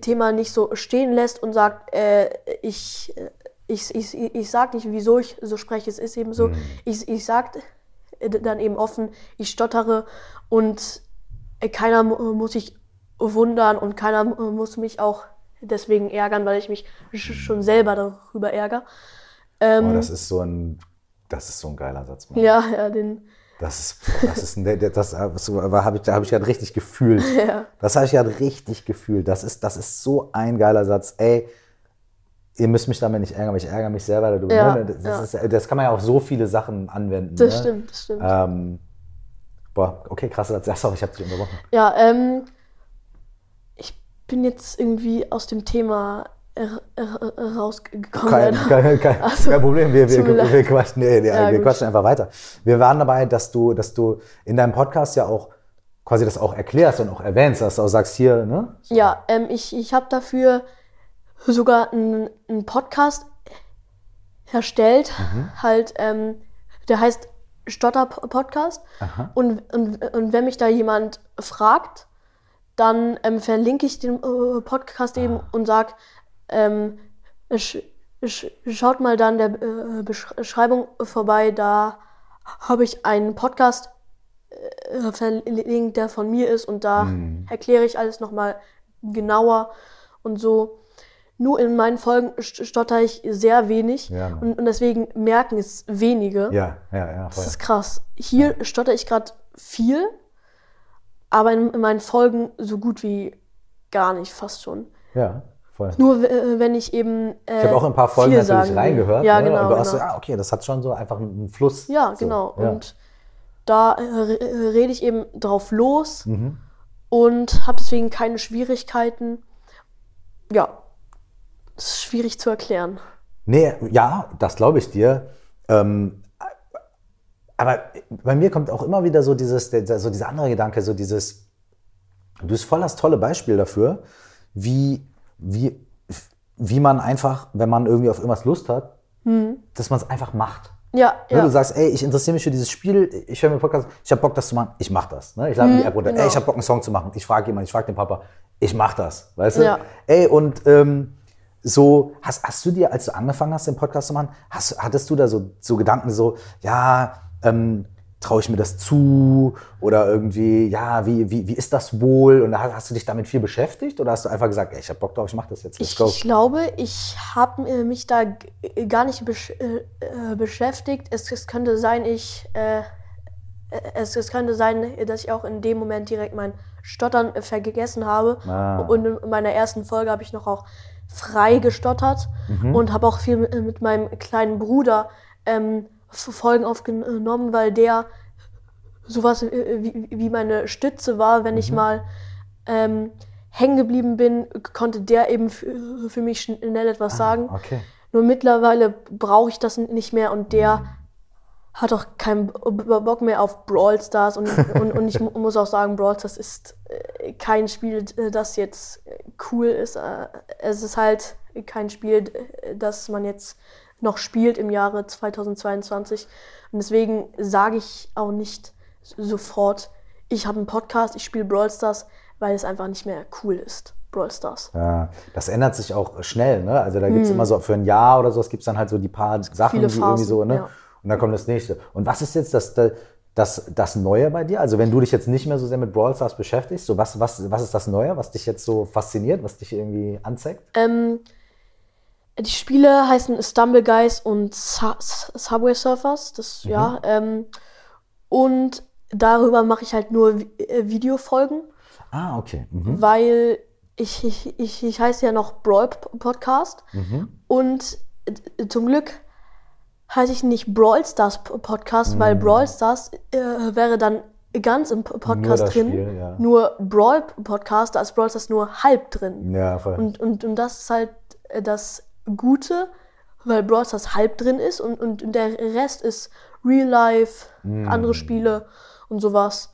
Speaker 3: Thema nicht so stehen lässt und sagt, äh, ich, äh, ich, ich, ich sag nicht, wieso ich so spreche, es ist eben so. Ich, ich sag dann eben offen, ich stottere und äh, keiner mu- muss sich wundern und keiner mu- muss mich auch deswegen ärgern, weil ich mich sch- schon selber darüber ärgere. Ähm,
Speaker 1: Oh, das ist so ein, das ist so ein geiler Satz. Mann.
Speaker 3: ja, ja, den.
Speaker 1: Das ist, das ist der- das habe ich, da habe ich gerade richtig gefühlt.
Speaker 3: Ja.
Speaker 1: Das habe ich gerade richtig gefühlt. Das ist, das ist so ein geiler Satz. Ey, ihr müsst mich damit nicht ärgern, aber ich ärgere mich selber darüber.
Speaker 3: Ja,
Speaker 1: ne? das,
Speaker 3: ja.
Speaker 1: Ist, das kann man ja auf so viele Sachen anwenden.
Speaker 3: Das
Speaker 1: ne?
Speaker 3: stimmt, das stimmt.
Speaker 1: Ähm, boah, okay, krasser Satz. Sorry, ich habe dich unterbrochen.
Speaker 3: Ja, ähm, ich bin jetzt irgendwie aus dem Thema rausgekommen.
Speaker 1: Kein, kein, kein,
Speaker 3: Also,
Speaker 1: kein Problem, wir, wir,
Speaker 3: leid.
Speaker 1: wir, quatschen, nee, nee,
Speaker 3: Ja,
Speaker 1: wir quatschen einfach weiter. Wir waren dabei, dass du, dass du in deinem Podcast ja auch quasi das auch erklärst und auch erwähnst, dass du auch sagst, hier, ne? So.
Speaker 3: Ja, ähm, ich, ich habe dafür sogar einen, einen Podcast erstellt,
Speaker 1: Mhm.
Speaker 3: halt, ähm, der heißt Stotter Podcast.
Speaker 1: Aha.
Speaker 3: Und, und, und wenn mich da jemand fragt, dann ähm, verlinke ich den äh, Podcast eben und sage, ähm, sch, sch, schaut mal dann der äh, Beschreibung vorbei, da habe ich einen Podcast äh, verlinkt, der von mir ist und da erkläre ich alles nochmal genauer und so. Nur in meinen Folgen st- stotter ich sehr wenig
Speaker 1: Ja,
Speaker 3: und, und deswegen merken es wenige.
Speaker 1: Ja, ja, ja.
Speaker 3: Das
Speaker 1: Voll.
Speaker 3: ist krass. Hier stotter ich gerade viel, aber in, in meinen Folgen so gut wie gar nicht, fast schon.
Speaker 1: Ja, voll.
Speaker 3: Nur äh, wenn ich eben. Äh,
Speaker 1: Ich habe auch in ein paar Folgen natürlich reingehört.
Speaker 3: Ja,
Speaker 1: ne?
Speaker 3: genau.
Speaker 1: Und du hast so,
Speaker 3: genau.
Speaker 1: ah, okay, das hat schon so einfach einen Fluss.
Speaker 3: Ja,
Speaker 1: so,
Speaker 3: genau.
Speaker 1: ja.
Speaker 3: Und da äh, äh, rede ich eben drauf los
Speaker 1: Mhm.
Speaker 3: und habe deswegen keine Schwierigkeiten. Ja, es ist schwierig zu erklären.
Speaker 1: Nee, ja, das glaube ich dir. Ähm, aber bei mir kommt auch immer wieder so dieses, so dieser andere Gedanke, so dieses, du bist voll das tolle Beispiel dafür, wie, wie, wie man einfach, wenn man irgendwie auf irgendwas Lust hat, dass man es einfach macht.
Speaker 3: Ja,
Speaker 1: Ne,
Speaker 3: ja.
Speaker 1: Du sagst, ey, ich interessiere mich für dieses Spiel, ich höre mir Podcast, ich habe Bock, das zu machen, ich mach das. Ne? Ich lade mir die App runter,
Speaker 3: genau.
Speaker 1: ey, ich habe Bock, einen Song zu machen. Ich frage jemanden, ich frage den Papa, ich mach das. Weißt du?
Speaker 3: Ja.
Speaker 1: Ey, und ähm, so, hast, hast du dir, als du angefangen hast, den Podcast zu machen, hast, hattest du da so, so Gedanken so, ja, ähm, traue ich mir das zu? Oder irgendwie, ja, wie, wie, wie ist das wohl? Und hast, hast du dich damit viel beschäftigt? Oder hast du einfach gesagt, ey, ich habe Bock drauf, ich mache das jetzt, let's
Speaker 3: Ich,
Speaker 1: go?
Speaker 3: ich glaube, ich habe äh, mich da g- gar nicht besch äh, äh, beschäftigt. Es, es könnte sein, ich äh, äh, es, es könnte sein, dass ich auch in dem Moment direkt mein Stottern äh, vergessen habe.
Speaker 1: Ah.
Speaker 3: Und in meiner ersten Folge habe ich noch auch frei gestottert und habe auch viel mit, äh, mit meinem kleinen Bruder ähm, Folgen aufgenommen, weil der sowas äh, wie, wie meine Stütze war, wenn ich mal ähm, hängen geblieben bin, konnte der eben für, für mich schnell etwas sagen.
Speaker 1: Okay.
Speaker 3: Nur mittlerweile brauche ich das nicht mehr und der hat auch keinen Bock mehr auf Brawl Stars und, und, und ich mu- muss auch sagen, Brawl Stars ist äh, kein Spiel, das jetzt cool ist. Äh, Es ist halt kein Spiel, das man jetzt noch spielt im Jahre 2022 und deswegen sage ich auch nicht sofort, ich habe einen Podcast, ich spiele Brawl Stars, weil es einfach nicht mehr cool ist. Brawl Stars.
Speaker 1: Ja, das ändert sich auch schnell, ne? Also da gibt's immer so für ein Jahr oder so, es gibt dann halt so die paar Sachen, die irgendwie so, ne?
Speaker 3: ja.
Speaker 1: Und dann kommt das nächste. Und was ist jetzt das, das, das Neue bei dir? Also wenn du dich jetzt nicht mehr so sehr mit Brawl Stars beschäftigst, so was, was, was ist das Neue, was dich jetzt so fasziniert, was dich irgendwie anzeigt?
Speaker 3: Ähm, die Spiele heißen Stumble Guys und Su Subway Surfers. Das, ja. Ähm, und darüber mache ich halt nur äh, Videofolgen,
Speaker 1: Ah, okay. Mhm.
Speaker 3: weil ich, ich, ich, ich heiße ja noch Brawl Podcast. Und äh, zum Glück heiße ich nicht Brawl Stars Podcast, weil Brawl Stars äh, wäre dann ganz im Podcast
Speaker 1: das
Speaker 3: drin.
Speaker 1: Spiel, ja.
Speaker 3: Nur Brawl Podcast, da ist Brawl Stars nur halb drin.
Speaker 1: Ja, voll.
Speaker 3: Und, und, und das ist halt äh, das Gute, weil Brawl Stars halb drin ist und, und der Rest ist Real Life, andere Spiele und sowas.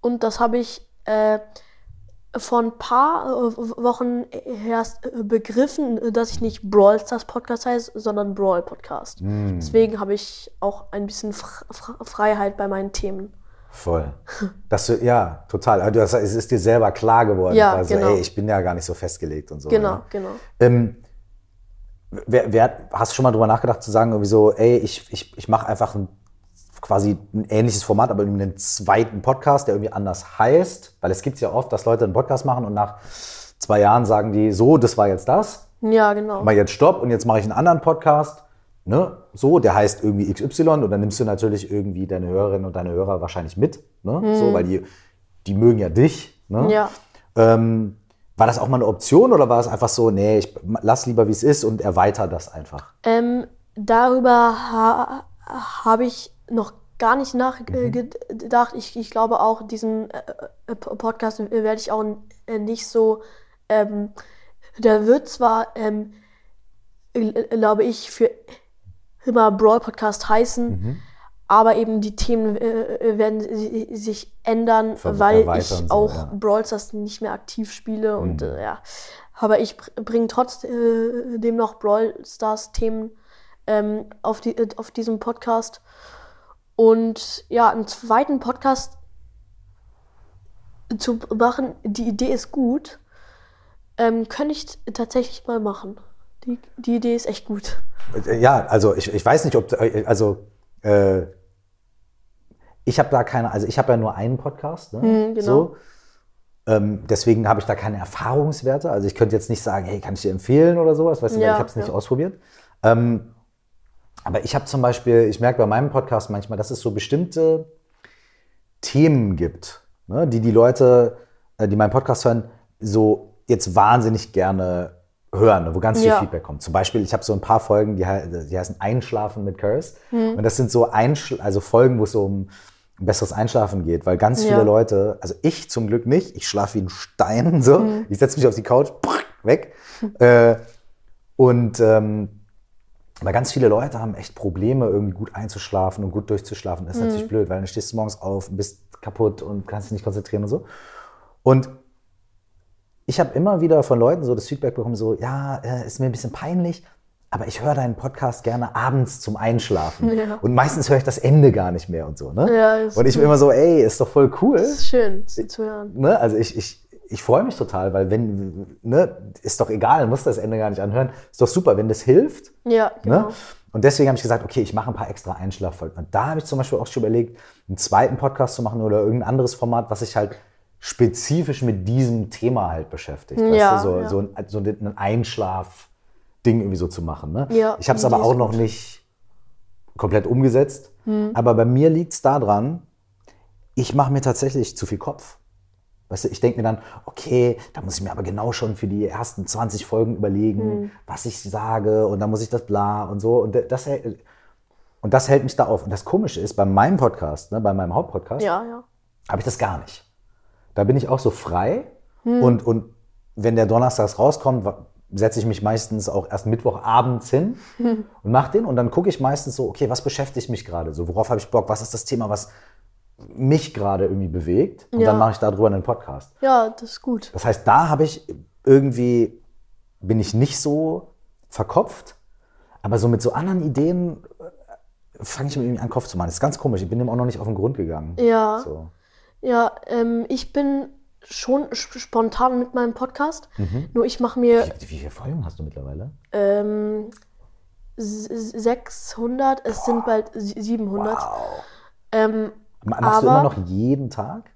Speaker 3: Und das habe ich äh, vor ein paar äh, Wochen erst äh, begriffen, dass ich nicht Brawl Stars Podcast heiße, sondern Brawl Podcast. Deswegen habe ich auch ein bisschen Fr Fr Freiheit bei meinen Themen.
Speaker 1: Voll. Dass du, ja, total. Also das, es ist dir selber klar geworden.
Speaker 3: Ja,
Speaker 1: also,
Speaker 3: genau.
Speaker 1: ey, ich bin ja gar nicht so festgelegt und so.
Speaker 3: Genau,
Speaker 1: Ne?
Speaker 3: genau.
Speaker 1: Ähm, wer, wer, hast du schon mal drüber nachgedacht zu sagen, irgendwie so, ey, ich, ich, ich mache einfach ein, quasi ein ähnliches Format, aber irgendwie einen zweiten Podcast, der irgendwie anders heißt? Weil es gibt ja oft, dass Leute einen Podcast machen und nach zwei Jahren sagen die, so, das war jetzt das,
Speaker 3: Ja, genau.
Speaker 1: mal jetzt Stopp und jetzt mache ich einen anderen Podcast. Ne? So, der heißt irgendwie XY und dann nimmst du natürlich irgendwie deine Hörerinnen und deine Hörer wahrscheinlich mit. Ne? So, weil die, die mögen ja dich. Ne?
Speaker 3: Ja.
Speaker 1: Ähm, war das auch mal eine Option oder war es einfach so, nee, ich lass lieber wie es ist und erweiter das einfach?
Speaker 3: Ähm, darüber ha habe ich noch gar nicht nachgedacht. Ich, ich glaube auch, diesen äh, äh, Podcast werde ich auch äh, nicht so. Ähm, der wird zwar, ähm, gl- glaube ich, für immer Brawl Podcast heißen, aber eben die Themen äh, werden si- sich ändern,
Speaker 1: Ver-
Speaker 3: weil ich
Speaker 1: so,
Speaker 3: auch
Speaker 1: ja.
Speaker 3: Brawl Stars nicht mehr aktiv spiele und äh, ja. Aber ich br- bringe trotzdem noch Brawl Stars Themen ähm, auf, die, äh, auf diesem Podcast. Und ja, einen zweiten Podcast zu machen, die Idee ist gut. Ähm, könnte ich tatsächlich mal machen. Die, die Idee ist echt gut.
Speaker 1: Äh, Ja, also ich, ich weiß nicht, ob, äh, also äh, ich habe da keine, also ich habe ja nur einen Podcast, ne?
Speaker 3: Hm, genau.
Speaker 1: so. Ähm, deswegen habe ich da keine Erfahrungswerte. Also ich könnte jetzt nicht sagen, hey, kann ich dir empfehlen oder sowas, weißt du, weil
Speaker 3: Ja,
Speaker 1: ich habe es nicht
Speaker 3: ja.
Speaker 1: ausprobiert. Ähm, aber ich habe zum Beispiel, ich merke bei meinem Podcast manchmal, dass es so bestimmte Themen gibt, ne, die die Leute, äh, die meinen Podcast hören, so jetzt wahnsinnig gerne hören, wo ganz viel
Speaker 3: Ja.
Speaker 1: Feedback kommt. Zum Beispiel, ich habe so ein paar Folgen, die, die heißen Einschlafen mit Curse.
Speaker 3: Hm.
Speaker 1: Und das sind so Einschl also Folgen, wo es so um besseres Einschlafen geht, weil ganz viele
Speaker 3: Ja.
Speaker 1: Leute, also ich zum Glück nicht, ich schlafe wie ein Stein, so.
Speaker 3: Hm.
Speaker 1: Ich setze mich auf die Couch, weg. äh, und ähm, aber ganz viele Leute haben echt Probleme, irgendwie gut einzuschlafen und gut durchzuschlafen. Das ist
Speaker 3: Mhm.
Speaker 1: natürlich blöd, weil dann stehst du morgens auf und bist kaputt und kannst dich nicht konzentrieren und so. Und ich habe immer wieder von Leuten so das Feedback bekommen, so, ja, äh, ist mir ein bisschen peinlich, aber ich höre deinen Podcast gerne abends zum Einschlafen.
Speaker 3: Ja.
Speaker 1: Und meistens höre ich das Ende gar nicht mehr und so. Ne?
Speaker 3: Ja,
Speaker 1: und ich bin immer so, ey, ist doch voll cool.
Speaker 3: Das ist schön zu, zu hören.
Speaker 1: Ne? Also ich, ich, ich freue mich total, weil wenn, ne, ist doch egal, muss das Ende gar nicht anhören. Ist doch super, wenn das hilft.
Speaker 3: Ja, genau.
Speaker 1: Ne? Und deswegen habe ich gesagt, okay, ich mache ein paar extra Einschlaffolgen. Und da habe ich zum Beispiel auch schon überlegt, einen zweiten Podcast zu machen oder irgendein anderes Format, was sich halt spezifisch mit diesem Thema halt beschäftigt.
Speaker 3: Ja,
Speaker 1: weißt du? so,
Speaker 3: ja.
Speaker 1: so, ein, so ein Einschlaf-Ding irgendwie so zu machen. Ne?
Speaker 3: Ja,
Speaker 1: ich habe es aber auch noch
Speaker 3: gut.
Speaker 1: nicht komplett umgesetzt.
Speaker 3: Hm.
Speaker 1: Aber bei mir liegt es daran, ich mache mir tatsächlich zu viel Kopf. Weißt du, ich denke mir dann, okay, da muss ich mir aber genau schon für die ersten 20 Folgen überlegen,
Speaker 3: Hm.
Speaker 1: was ich sage und dann muss ich das bla und so. Und das, hält- und das hält mich da auf. Und das Komische ist, bei meinem Podcast, ne, bei meinem Hauptpodcast,
Speaker 3: Ja, ja.
Speaker 1: habe ich das gar nicht. Da bin ich auch so frei
Speaker 3: Hm.
Speaker 1: und, und wenn der donnerstags rauskommt, setze ich mich meistens auch erst Mittwochabends hin
Speaker 3: Hm.
Speaker 1: und mache den und dann gucke ich meistens so, okay, was beschäftigt mich gerade so, worauf habe ich Bock, was ist das Thema, was mich gerade irgendwie bewegt und
Speaker 3: Ja.
Speaker 1: dann mache ich darüber einen Podcast.
Speaker 3: Ja, das ist gut.
Speaker 1: Das heißt, da habe ich irgendwie, bin ich nicht so verkopft, aber so mit so anderen Ideen äh, fange ich mir irgendwie an Kopf zu machen. Das ist ganz komisch, ich bin dem auch noch nicht auf den Grund gegangen.
Speaker 3: Ja.
Speaker 1: So.
Speaker 3: Ja, ähm, ich bin schon sp- spontan mit meinem Podcast.
Speaker 1: Mhm.
Speaker 3: Nur ich mache mir
Speaker 1: Wie, wie viele Folgen hast du mittlerweile?
Speaker 3: ähm, s- 600, es sind bald sie- 700.
Speaker 1: Wow.
Speaker 3: Ähm,
Speaker 1: Ma- Machst du
Speaker 3: Aber-
Speaker 1: immer noch jeden Tag?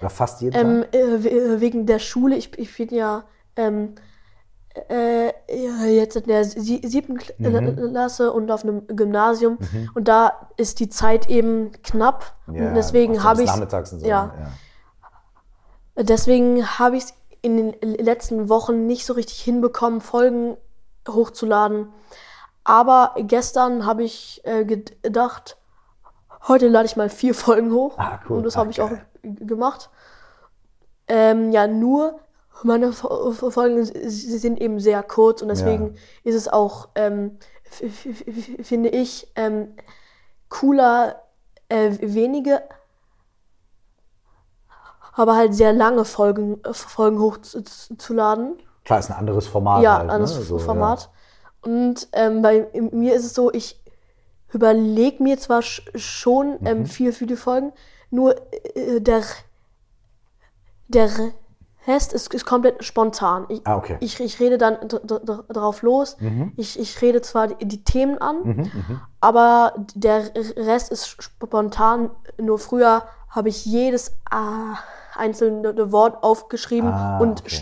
Speaker 1: Oder fast jeden
Speaker 3: ähm,
Speaker 1: Tag?
Speaker 3: äh, äh, wegen der Schule, ich, ich bin ja ähm, äh, ja, jetzt in der sie- siebten Kl-
Speaker 1: Mhm.
Speaker 3: Klasse und auf einem Gymnasium. Und da ist die Zeit eben knapp. und deswegen
Speaker 1: du
Speaker 3: habe ich
Speaker 1: Nachmittags und so.
Speaker 3: ja. Deswegen habe ich es in den letzten Wochen nicht so richtig hinbekommen, Folgen hochzuladen. Aber gestern habe ich äh, gedacht, heute lade ich mal vier Folgen hoch.
Speaker 1: Ah, cool.
Speaker 3: Und das
Speaker 1: Ah,
Speaker 3: habe ich auch gemacht. Ähm, ja, nur meine Fo- Fo- Folgen sind eben sehr kurz und deswegen ist es auch, ähm, finde ich, ähm, cooler, äh, wenige aber halt sehr lange Folgen, äh, Folgen hochzuladen.
Speaker 1: Klar, ist ein anderes Format.
Speaker 3: Ja,
Speaker 1: halt, ne?
Speaker 3: anderes
Speaker 1: So,
Speaker 3: Format. Und ähm, bei mir ist es so, ich überlege mir zwar sch schon
Speaker 1: Mhm.
Speaker 3: ähm, viel für die Folgen, nur äh, der, der Rest ist, ist komplett spontan. Ich,
Speaker 1: Ah, okay.
Speaker 3: ich, ich rede dann drauf los.
Speaker 1: Mhm.
Speaker 3: Ich, ich rede zwar die, die Themen an, aber der Rest ist spontan. Nur früher habe ich jedes ah, einzelne Wort aufgeschrieben
Speaker 1: Ah,
Speaker 3: und
Speaker 1: okay.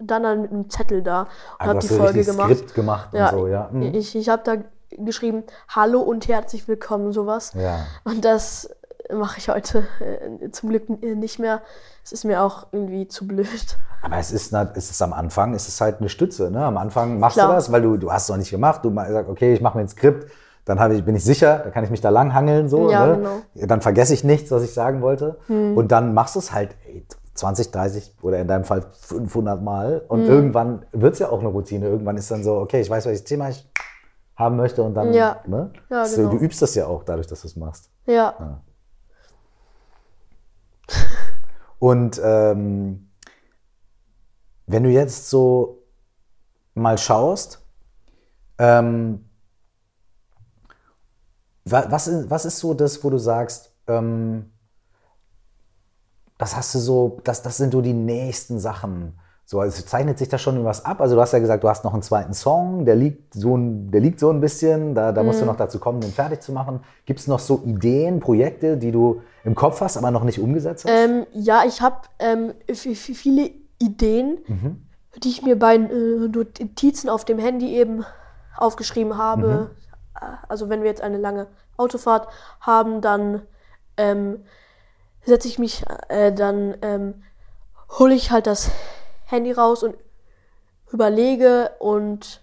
Speaker 3: dann, dann mit einem Zettel da und
Speaker 1: Ah,
Speaker 3: habe die Folge gemacht.
Speaker 1: Skript gemacht
Speaker 3: Ja,
Speaker 1: und so, ja. Mhm.
Speaker 3: Ich, ich habe da geschrieben, hallo und herzlich willkommen, sowas.
Speaker 1: Ja.
Speaker 3: Und das mache ich heute äh, zum Glück n- nicht mehr. Es ist mir auch irgendwie zu blöd.
Speaker 1: Aber es ist, na- es ist am Anfang, es ist halt eine Stütze. Ne? Am Anfang machst
Speaker 3: Klar.
Speaker 1: du das, weil du, du hast es noch nicht gemacht. Du sagst, okay, ich mache mir ein Skript, dann ich, bin ich sicher, dann kann ich mich da langhangeln. So,
Speaker 3: Ja,
Speaker 1: ne?
Speaker 3: genau. Hm.
Speaker 1: Dann vergesse ich nichts, was ich sagen wollte. Und dann machst du es halt ey, 20, 30 oder in deinem Fall 500 Mal. Und
Speaker 3: Hm.
Speaker 1: irgendwann wird es ja auch eine Routine. Irgendwann ist dann so, okay, ich weiß, welches Thema ich haben möchte. Und dann,
Speaker 3: Ja.
Speaker 1: ne?
Speaker 3: Ja,
Speaker 1: so,
Speaker 3: genau.
Speaker 1: du übst das ja auch dadurch, dass du es machst.
Speaker 3: Ja.
Speaker 1: Und ähm, wenn du jetzt so mal schaust, ähm, wa- was, ist, was ist so das, wo du sagst, ähm, das hast du so, das, das sind so die nächsten Sachen. So, also zeichnet sich da schon was ab? Also du hast ja gesagt, du hast noch einen zweiten Song, der liegt so ein, der liegt so ein bisschen, da, da musst du noch dazu kommen, den fertig zu machen. Gibt es noch so Ideen, Projekte, die du im Kopf hast, aber noch nicht umgesetzt hast?
Speaker 3: Ähm, ja, ich habe ähm, viele Ideen,
Speaker 1: Mhm.
Speaker 3: die ich mir bei äh, Notizen auf dem Handy eben aufgeschrieben habe. Äh, Also wenn wir jetzt eine lange Autofahrt haben, dann ähm, setze ich mich, äh, dann ähm, hole ich halt das Handy raus und überlege und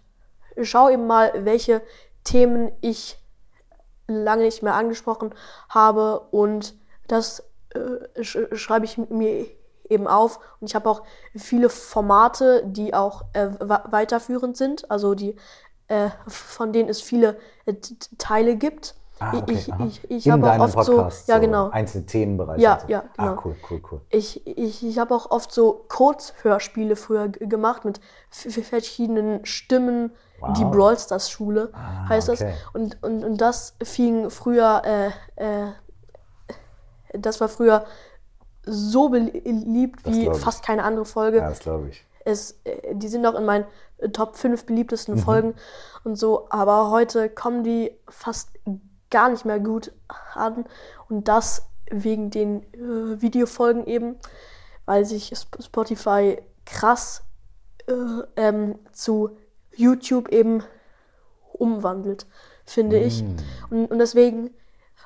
Speaker 3: schaue eben mal, welche Themen ich lange nicht mehr angesprochen habe. Und das äh, sch schreibe ich mir eben auf. Und ich habe auch viele Formate, die auch äh, weiterführend sind, also die äh, von denen es viele äh, Teile gibt.
Speaker 1: Ah, okay,
Speaker 3: ich ich, ich
Speaker 1: In
Speaker 3: habe auch oft
Speaker 1: Podcast,
Speaker 3: so, ja genau,
Speaker 1: einzelne Themenbereiche.
Speaker 3: Ja,
Speaker 1: so.
Speaker 3: ja,
Speaker 1: Ah,
Speaker 3: genau.
Speaker 1: cool, cool, cool.
Speaker 3: ich, ich, ich habe auch oft so Kurzhörspiele früher gemacht mit verschiedenen Stimmen. Die
Speaker 1: Wow.
Speaker 3: Brawl Stars Schule
Speaker 1: Ah,
Speaker 3: heißt
Speaker 1: okay.
Speaker 3: das. Und, und, und das fing früher, äh, äh, das war früher so beliebt wie
Speaker 1: ich.
Speaker 3: fast keine andere Folge.
Speaker 1: Ja, das glaube ich.
Speaker 3: Es, äh, die sind auch in meinen äh, Top 5 beliebtesten
Speaker 1: Mhm.
Speaker 3: Folgen und so, aber heute kommen die fast gar nicht mehr gut an und das wegen den äh, Videofolgen eben, weil sich Sp- Spotify krass äh, ähm, zu YouTube eben umwandelt, finde ich.
Speaker 1: Mm.
Speaker 3: Und, und deswegen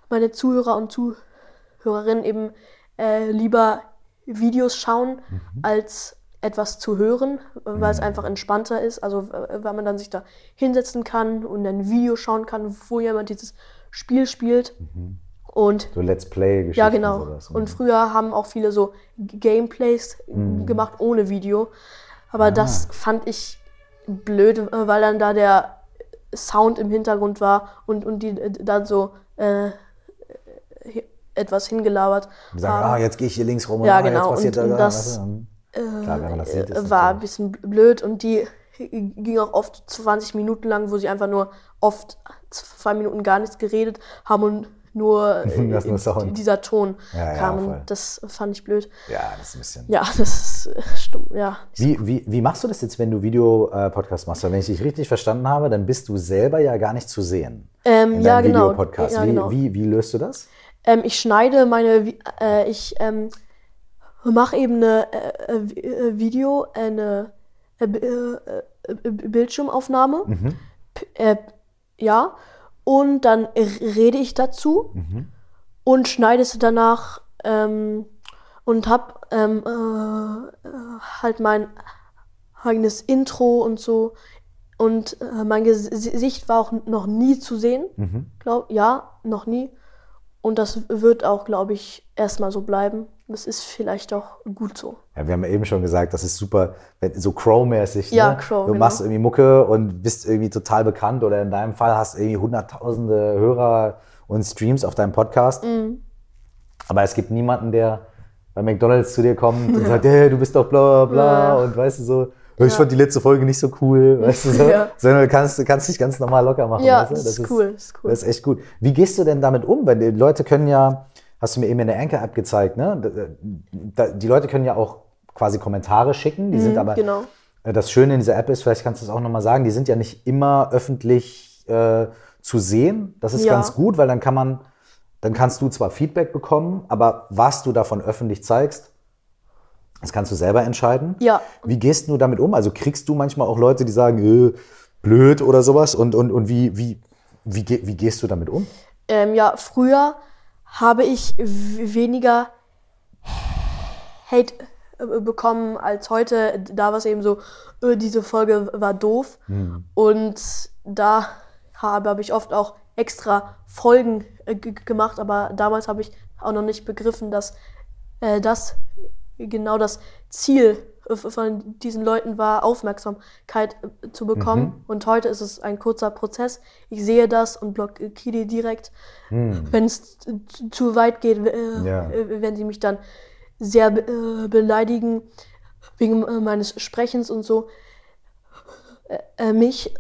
Speaker 3: meine Zuhörer und Zuhörerinnen eben äh, lieber Videos schauen, als etwas zu hören, weil es einfach entspannter ist. Also weil man dann sich da hinsetzen kann und ein Video schauen kann, wo jemand dieses Spiel spielt. Und
Speaker 1: So Let's Play-Geschichten.
Speaker 3: ja, genau.
Speaker 1: sowas.
Speaker 3: Und früher haben auch viele so Gameplays
Speaker 1: Mhm.
Speaker 3: gemacht ohne Video.
Speaker 1: Ah.
Speaker 3: Aber das fand ich blöd, äh, weil dann da der Sound im Hintergrund war und, und die äh, dann so äh, etwas hingelabert
Speaker 1: Die sagen,
Speaker 3: haben.
Speaker 1: ah, jetzt gehe ich hier links rum und
Speaker 3: Ja,
Speaker 1: ah,
Speaker 3: genau.
Speaker 1: jetzt passiert
Speaker 3: Und-
Speaker 1: da
Speaker 3: und
Speaker 1: da,
Speaker 3: das,
Speaker 1: du, dann- Klar, wenn man das sieht, ist
Speaker 3: äh, war ein bisschen blöd und die ging auch oft 20 Minuten lang, wo sie einfach nur oft zwei Minuten gar nichts geredet haben und nur, äh,
Speaker 1: Das nur Sound.
Speaker 3: die- dieser Ton
Speaker 1: Ja, ja,
Speaker 3: kam. und das fand ich blöd.
Speaker 1: Ja, das ist ein bisschen.
Speaker 3: Ja, das ist äh, stumm. Ja,
Speaker 1: Wie, wie, wie machst du das jetzt, wenn du Video-Podcast machst? Weil wenn ich dich richtig verstanden habe, dann bist du selber ja gar nicht zu sehen.
Speaker 3: ähm,
Speaker 1: In
Speaker 3: ja genau.
Speaker 1: Videopodcast.
Speaker 3: Ja,
Speaker 1: wie,
Speaker 3: genau.
Speaker 1: wie, wie löst du das?
Speaker 3: Ähm, ich schneide meine, äh, ich ähm, mache eben eine äh, äh, Vi- äh, Video, eine äh, äh, äh, Bildschirmaufnahme.
Speaker 1: Mhm.
Speaker 3: Ja. Und dann rede ich dazu
Speaker 1: Mhm.
Speaker 3: und schneide es danach ähm, und hab ähm, äh, äh, halt mein eigenes Intro und so. Und äh, mein Ges- Gesicht war auch noch nie zu sehen.
Speaker 1: Mhm.
Speaker 3: Glaub, ja, noch nie. Und das wird auch, glaube ich, erstmal so bleiben. Das ist vielleicht auch gut so.
Speaker 1: Ja, wir haben ja eben schon gesagt, das ist super, wenn, so Crow-mäßig.
Speaker 3: Ja,
Speaker 1: ne?
Speaker 3: Crow,
Speaker 1: Du
Speaker 3: genau.
Speaker 1: machst irgendwie Mucke und bist irgendwie total bekannt oder in deinem Fall hast irgendwie hunderttausende Hörer und Streams auf deinem Podcast.
Speaker 3: Mhm.
Speaker 1: Aber es gibt niemanden, der bei McDonalds zu dir kommt und sagt, hey, du bist doch bla bla bla
Speaker 3: Ja.
Speaker 1: und weißt du so, ich fand die letzte Folge nicht so cool, weißt du so,
Speaker 3: Ja.
Speaker 1: sondern du kannst, du kannst dich ganz normal locker machen.
Speaker 3: Ja,
Speaker 1: weißt du?
Speaker 3: das, ist cool. Das ist cool.
Speaker 1: Das ist echt gut. Wie gehst du denn damit um? Weil die Leute können ja, hast du mir eben in der Anchor-App gezeigt, ne? Die Leute können ja auch quasi Kommentare schicken, die sind aber.
Speaker 3: genau.
Speaker 1: Äh, Das Schöne in dieser App ist, vielleicht kannst du es auch nochmal sagen, die sind ja nicht immer öffentlich äh, zu sehen. Das ist
Speaker 3: Ja.
Speaker 1: ganz gut, weil dann kann man, dann kannst du zwar Feedback bekommen, aber was du davon öffentlich zeigst, das kannst du selber entscheiden.
Speaker 3: Ja.
Speaker 1: Wie gehst du damit um? Also kriegst du manchmal auch Leute, die sagen, äh, blöd oder sowas? Und, und, und wie, wie, wie, wie gehst du damit um?
Speaker 3: Ähm, ja, früher habe ich weniger Hate äh, bekommen als heute. Da war es eben so, äh, diese Folge war doof. Und da habe, habe ich oft auch extra Folgen äh, gemacht, aber damals habe ich auch noch nicht begriffen, dass äh, das genau das Ziel äh, von diesen Leuten war, Aufmerksamkeit äh, zu bekommen. Und heute ist es ein kurzer Prozess. Ich sehe das und blockiere direkt. Wenn es zu- weit geht, äh,
Speaker 1: Ja.
Speaker 3: äh, wenn sie mich dann sehr äh, beleidigen wegen äh, meines Sprechens und so. Mich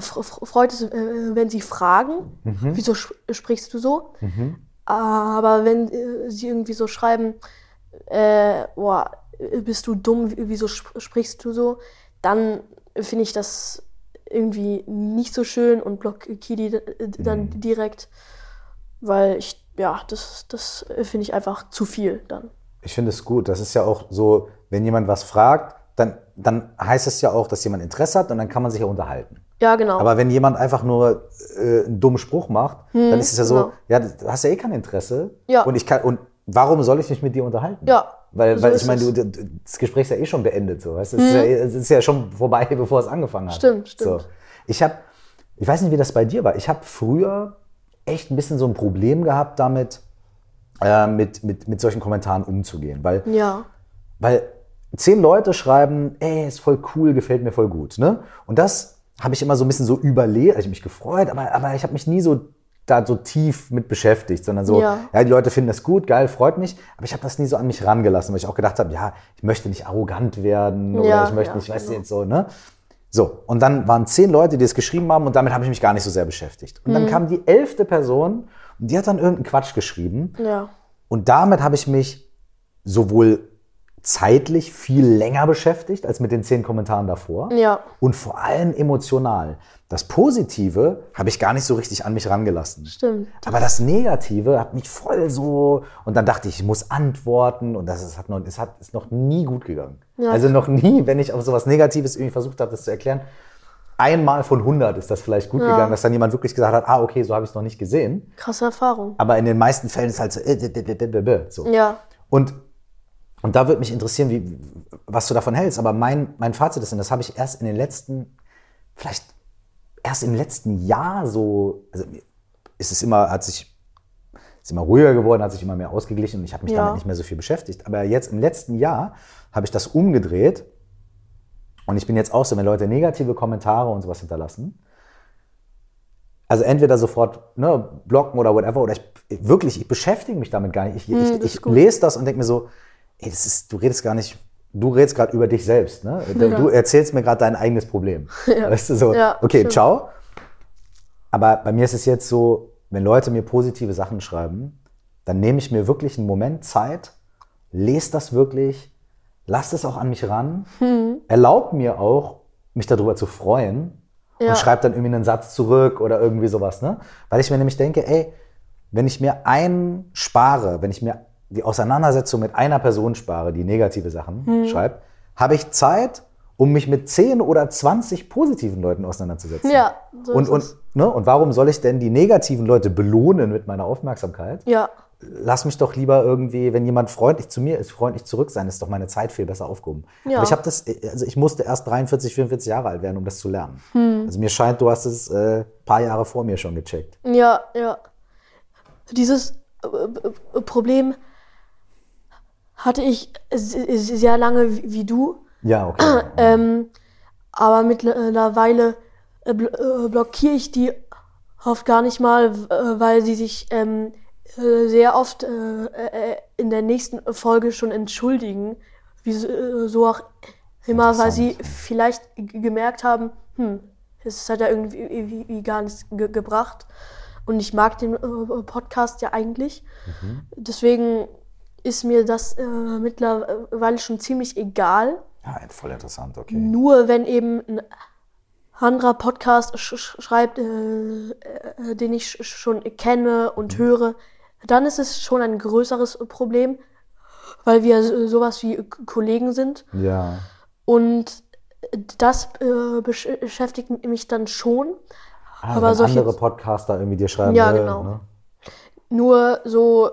Speaker 3: freut es, wenn sie fragen, wieso sch sprichst du so? Aber wenn sie irgendwie so schreiben, äh, boah, bist du dumm, wieso sp sprichst du so? Dann finde ich das irgendwie nicht so schön und blockiere die d- dann direkt, weil ich, ja, das, das finde ich einfach zu viel dann.
Speaker 1: Ich finde es gut. Das ist ja auch so, wenn jemand was fragt, dann, dann heißt es ja auch, dass jemand Interesse hat und dann kann man sich ja unterhalten.
Speaker 3: Ja, genau.
Speaker 1: Aber wenn jemand einfach nur äh, einen dummen Spruch macht, dann ist es ja so,
Speaker 3: genau.
Speaker 1: ja, du hast ja eh kein Interesse.
Speaker 3: Ja.
Speaker 1: Und ich kann, und warum soll ich mich mit dir unterhalten?
Speaker 3: Ja,
Speaker 1: Weil,
Speaker 3: so
Speaker 1: weil ich meine.
Speaker 3: Mhm.
Speaker 1: du, das Gespräch ist ja eh schon beendet, so. Weißt? Es, ist ja, es ist ja schon vorbei, bevor es angefangen hat.
Speaker 3: Stimmt, stimmt.
Speaker 1: So. Ich habe, ich weiß nicht, wie das bei dir war. Ich habe früher echt ein bisschen so ein Problem gehabt damit, äh, mit, mit, mit solchen Kommentaren umzugehen. Weil
Speaker 3: ja,
Speaker 1: weil zehn Leute schreiben, ey, ist voll cool, gefällt mir voll gut. Ne? Und das habe ich immer so ein bisschen so überlegt, also ich mich gefreut, aber, aber ich habe mich nie so da so tief mit beschäftigt, sondern so, ja,
Speaker 3: Ja.
Speaker 1: die Leute finden das gut, geil, freut mich, aber ich habe das nie so an mich rangelassen, weil ich auch gedacht habe, ja, ich möchte nicht arrogant werden oder
Speaker 3: Ja,
Speaker 1: ich möchte
Speaker 3: ja,
Speaker 1: nicht, weißt du
Speaker 3: genau.
Speaker 1: jetzt so, ne? So, und dann waren zehn Leute, die das geschrieben haben und damit habe ich mich gar nicht so sehr beschäftigt. Und
Speaker 3: Mhm.
Speaker 1: dann kam die elfte Person und die hat dann irgendeinen Quatsch geschrieben
Speaker 3: ja,
Speaker 1: und damit habe ich mich sowohl zeitlich viel länger beschäftigt als mit den zehn Kommentaren davor.
Speaker 3: Ja.
Speaker 1: Und vor allem emotional. Das Positive habe ich gar nicht so richtig an mich rangelassen.
Speaker 3: Stimmt.
Speaker 1: Aber das Negative hat mich voll so. Und dann dachte ich, ich muss antworten. Und das ist, hat noch, es hat, ist noch nie gut gegangen.
Speaker 3: Ja.
Speaker 1: Also noch nie, wenn ich auf sowas Negatives irgendwie versucht habe, das zu erklären. Einmal von 100 ist das vielleicht gut
Speaker 3: Ja.
Speaker 1: gegangen, dass dann jemand wirklich gesagt hat, ah, okay, so habe ich es noch nicht gesehen.
Speaker 3: Krasse Erfahrung.
Speaker 1: Aber in den meisten Fällen ist halt so, äh, so.
Speaker 3: Ja.
Speaker 1: Und, und da würde mich interessieren, wie, was du davon hältst. Aber mein, mein Fazit ist, und das habe ich erst in den letzten, vielleicht erst im letzten Jahr so, also ist es immer, hat sich, ist immer ruhiger geworden, hat sich immer mehr ausgeglichen und ich habe mich
Speaker 3: Ja.
Speaker 1: damit nicht mehr so viel beschäftigt. Aber jetzt im letzten Jahr habe ich das umgedreht und ich bin jetzt auch so, wenn Leute negative Kommentare und sowas hinterlassen, also entweder sofort ne, blocken oder whatever, oder ich wirklich, ich beschäftige mich damit gar nicht. Ich,
Speaker 3: Hm,
Speaker 1: ich, ich lese das und denke mir so, ey, das ist, du redest gar nicht, du redest gerade über dich selbst. Ne? Du,
Speaker 3: Ja.
Speaker 1: du erzählst mir gerade dein eigenes Problem.
Speaker 3: Ja.
Speaker 1: Weißt du so,
Speaker 3: Ja,
Speaker 1: okay,
Speaker 3: stimmt.
Speaker 1: ciao. Aber bei mir ist es jetzt so, wenn Leute mir positive Sachen schreiben, dann nehme ich mir wirklich einen Moment Zeit, lese das wirklich, lass es auch an mich ran,
Speaker 3: Hm.
Speaker 1: erlaub mir auch, mich darüber zu freuen
Speaker 3: Ja.
Speaker 1: und schreib dann irgendwie einen Satz zurück oder irgendwie sowas. Ne? Weil ich mir nämlich denke, ey, wenn ich mir einen spare, wenn ich mir die Auseinandersetzung mit einer Person spare, die negative Sachen
Speaker 3: Hm.
Speaker 1: schreibt, habe ich Zeit, um mich mit 10 oder 20 positiven Leuten auseinanderzusetzen.
Speaker 3: Ja, so
Speaker 1: und, und, ne, und warum soll ich denn die negativen Leute belohnen mit meiner Aufmerksamkeit?
Speaker 3: Ja.
Speaker 1: Lass mich doch lieber irgendwie, wenn jemand freundlich zu mir ist, freundlich zurück sein, ist doch meine Zeit viel besser aufgehoben.
Speaker 3: Ja.
Speaker 1: Aber ich habe das, also ich musste erst 43, 44 Jahre alt werden, um das zu lernen.
Speaker 3: Hm.
Speaker 1: Also mir scheint, du hast es äh, paar Jahre vor mir schon gecheckt.
Speaker 3: Ja, ja. Dieses äh, äh, Problem hatte ich se- sehr lange wie wie du,
Speaker 1: Ja, okay.
Speaker 3: ähm, aber mittlerweile äh, äh, blockiere ich die oft gar nicht mal, äh, weil sie sich ähm, äh, sehr oft äh, in der nächsten Folge schon entschuldigen, wie so- äh, so auch immer, weil sie vielleicht gemerkt haben, hm, es hat ja irgendwie gar nichts ge gebracht. Und ich mag den Podcast ja eigentlich. Deswegen ist mir das äh, mittlerweile schon ziemlich egal.
Speaker 1: ja, voll interessant, okay.
Speaker 3: Nur wenn eben ein anderer Podcast sch sch schreibt, äh, äh, den ich sch schon kenne und höre, dann ist es schon ein größeres Problem, weil wir so- sowas wie Kollegen sind.
Speaker 1: Ja.
Speaker 3: Und das äh, besch beschäftigt mich dann schon.
Speaker 1: Ah,
Speaker 3: Aber
Speaker 1: wenn
Speaker 3: solche-
Speaker 1: andere Podcaster irgendwie dir schreiben,
Speaker 3: Ja,
Speaker 1: äh,
Speaker 3: genau.
Speaker 1: Ne?
Speaker 3: Nur so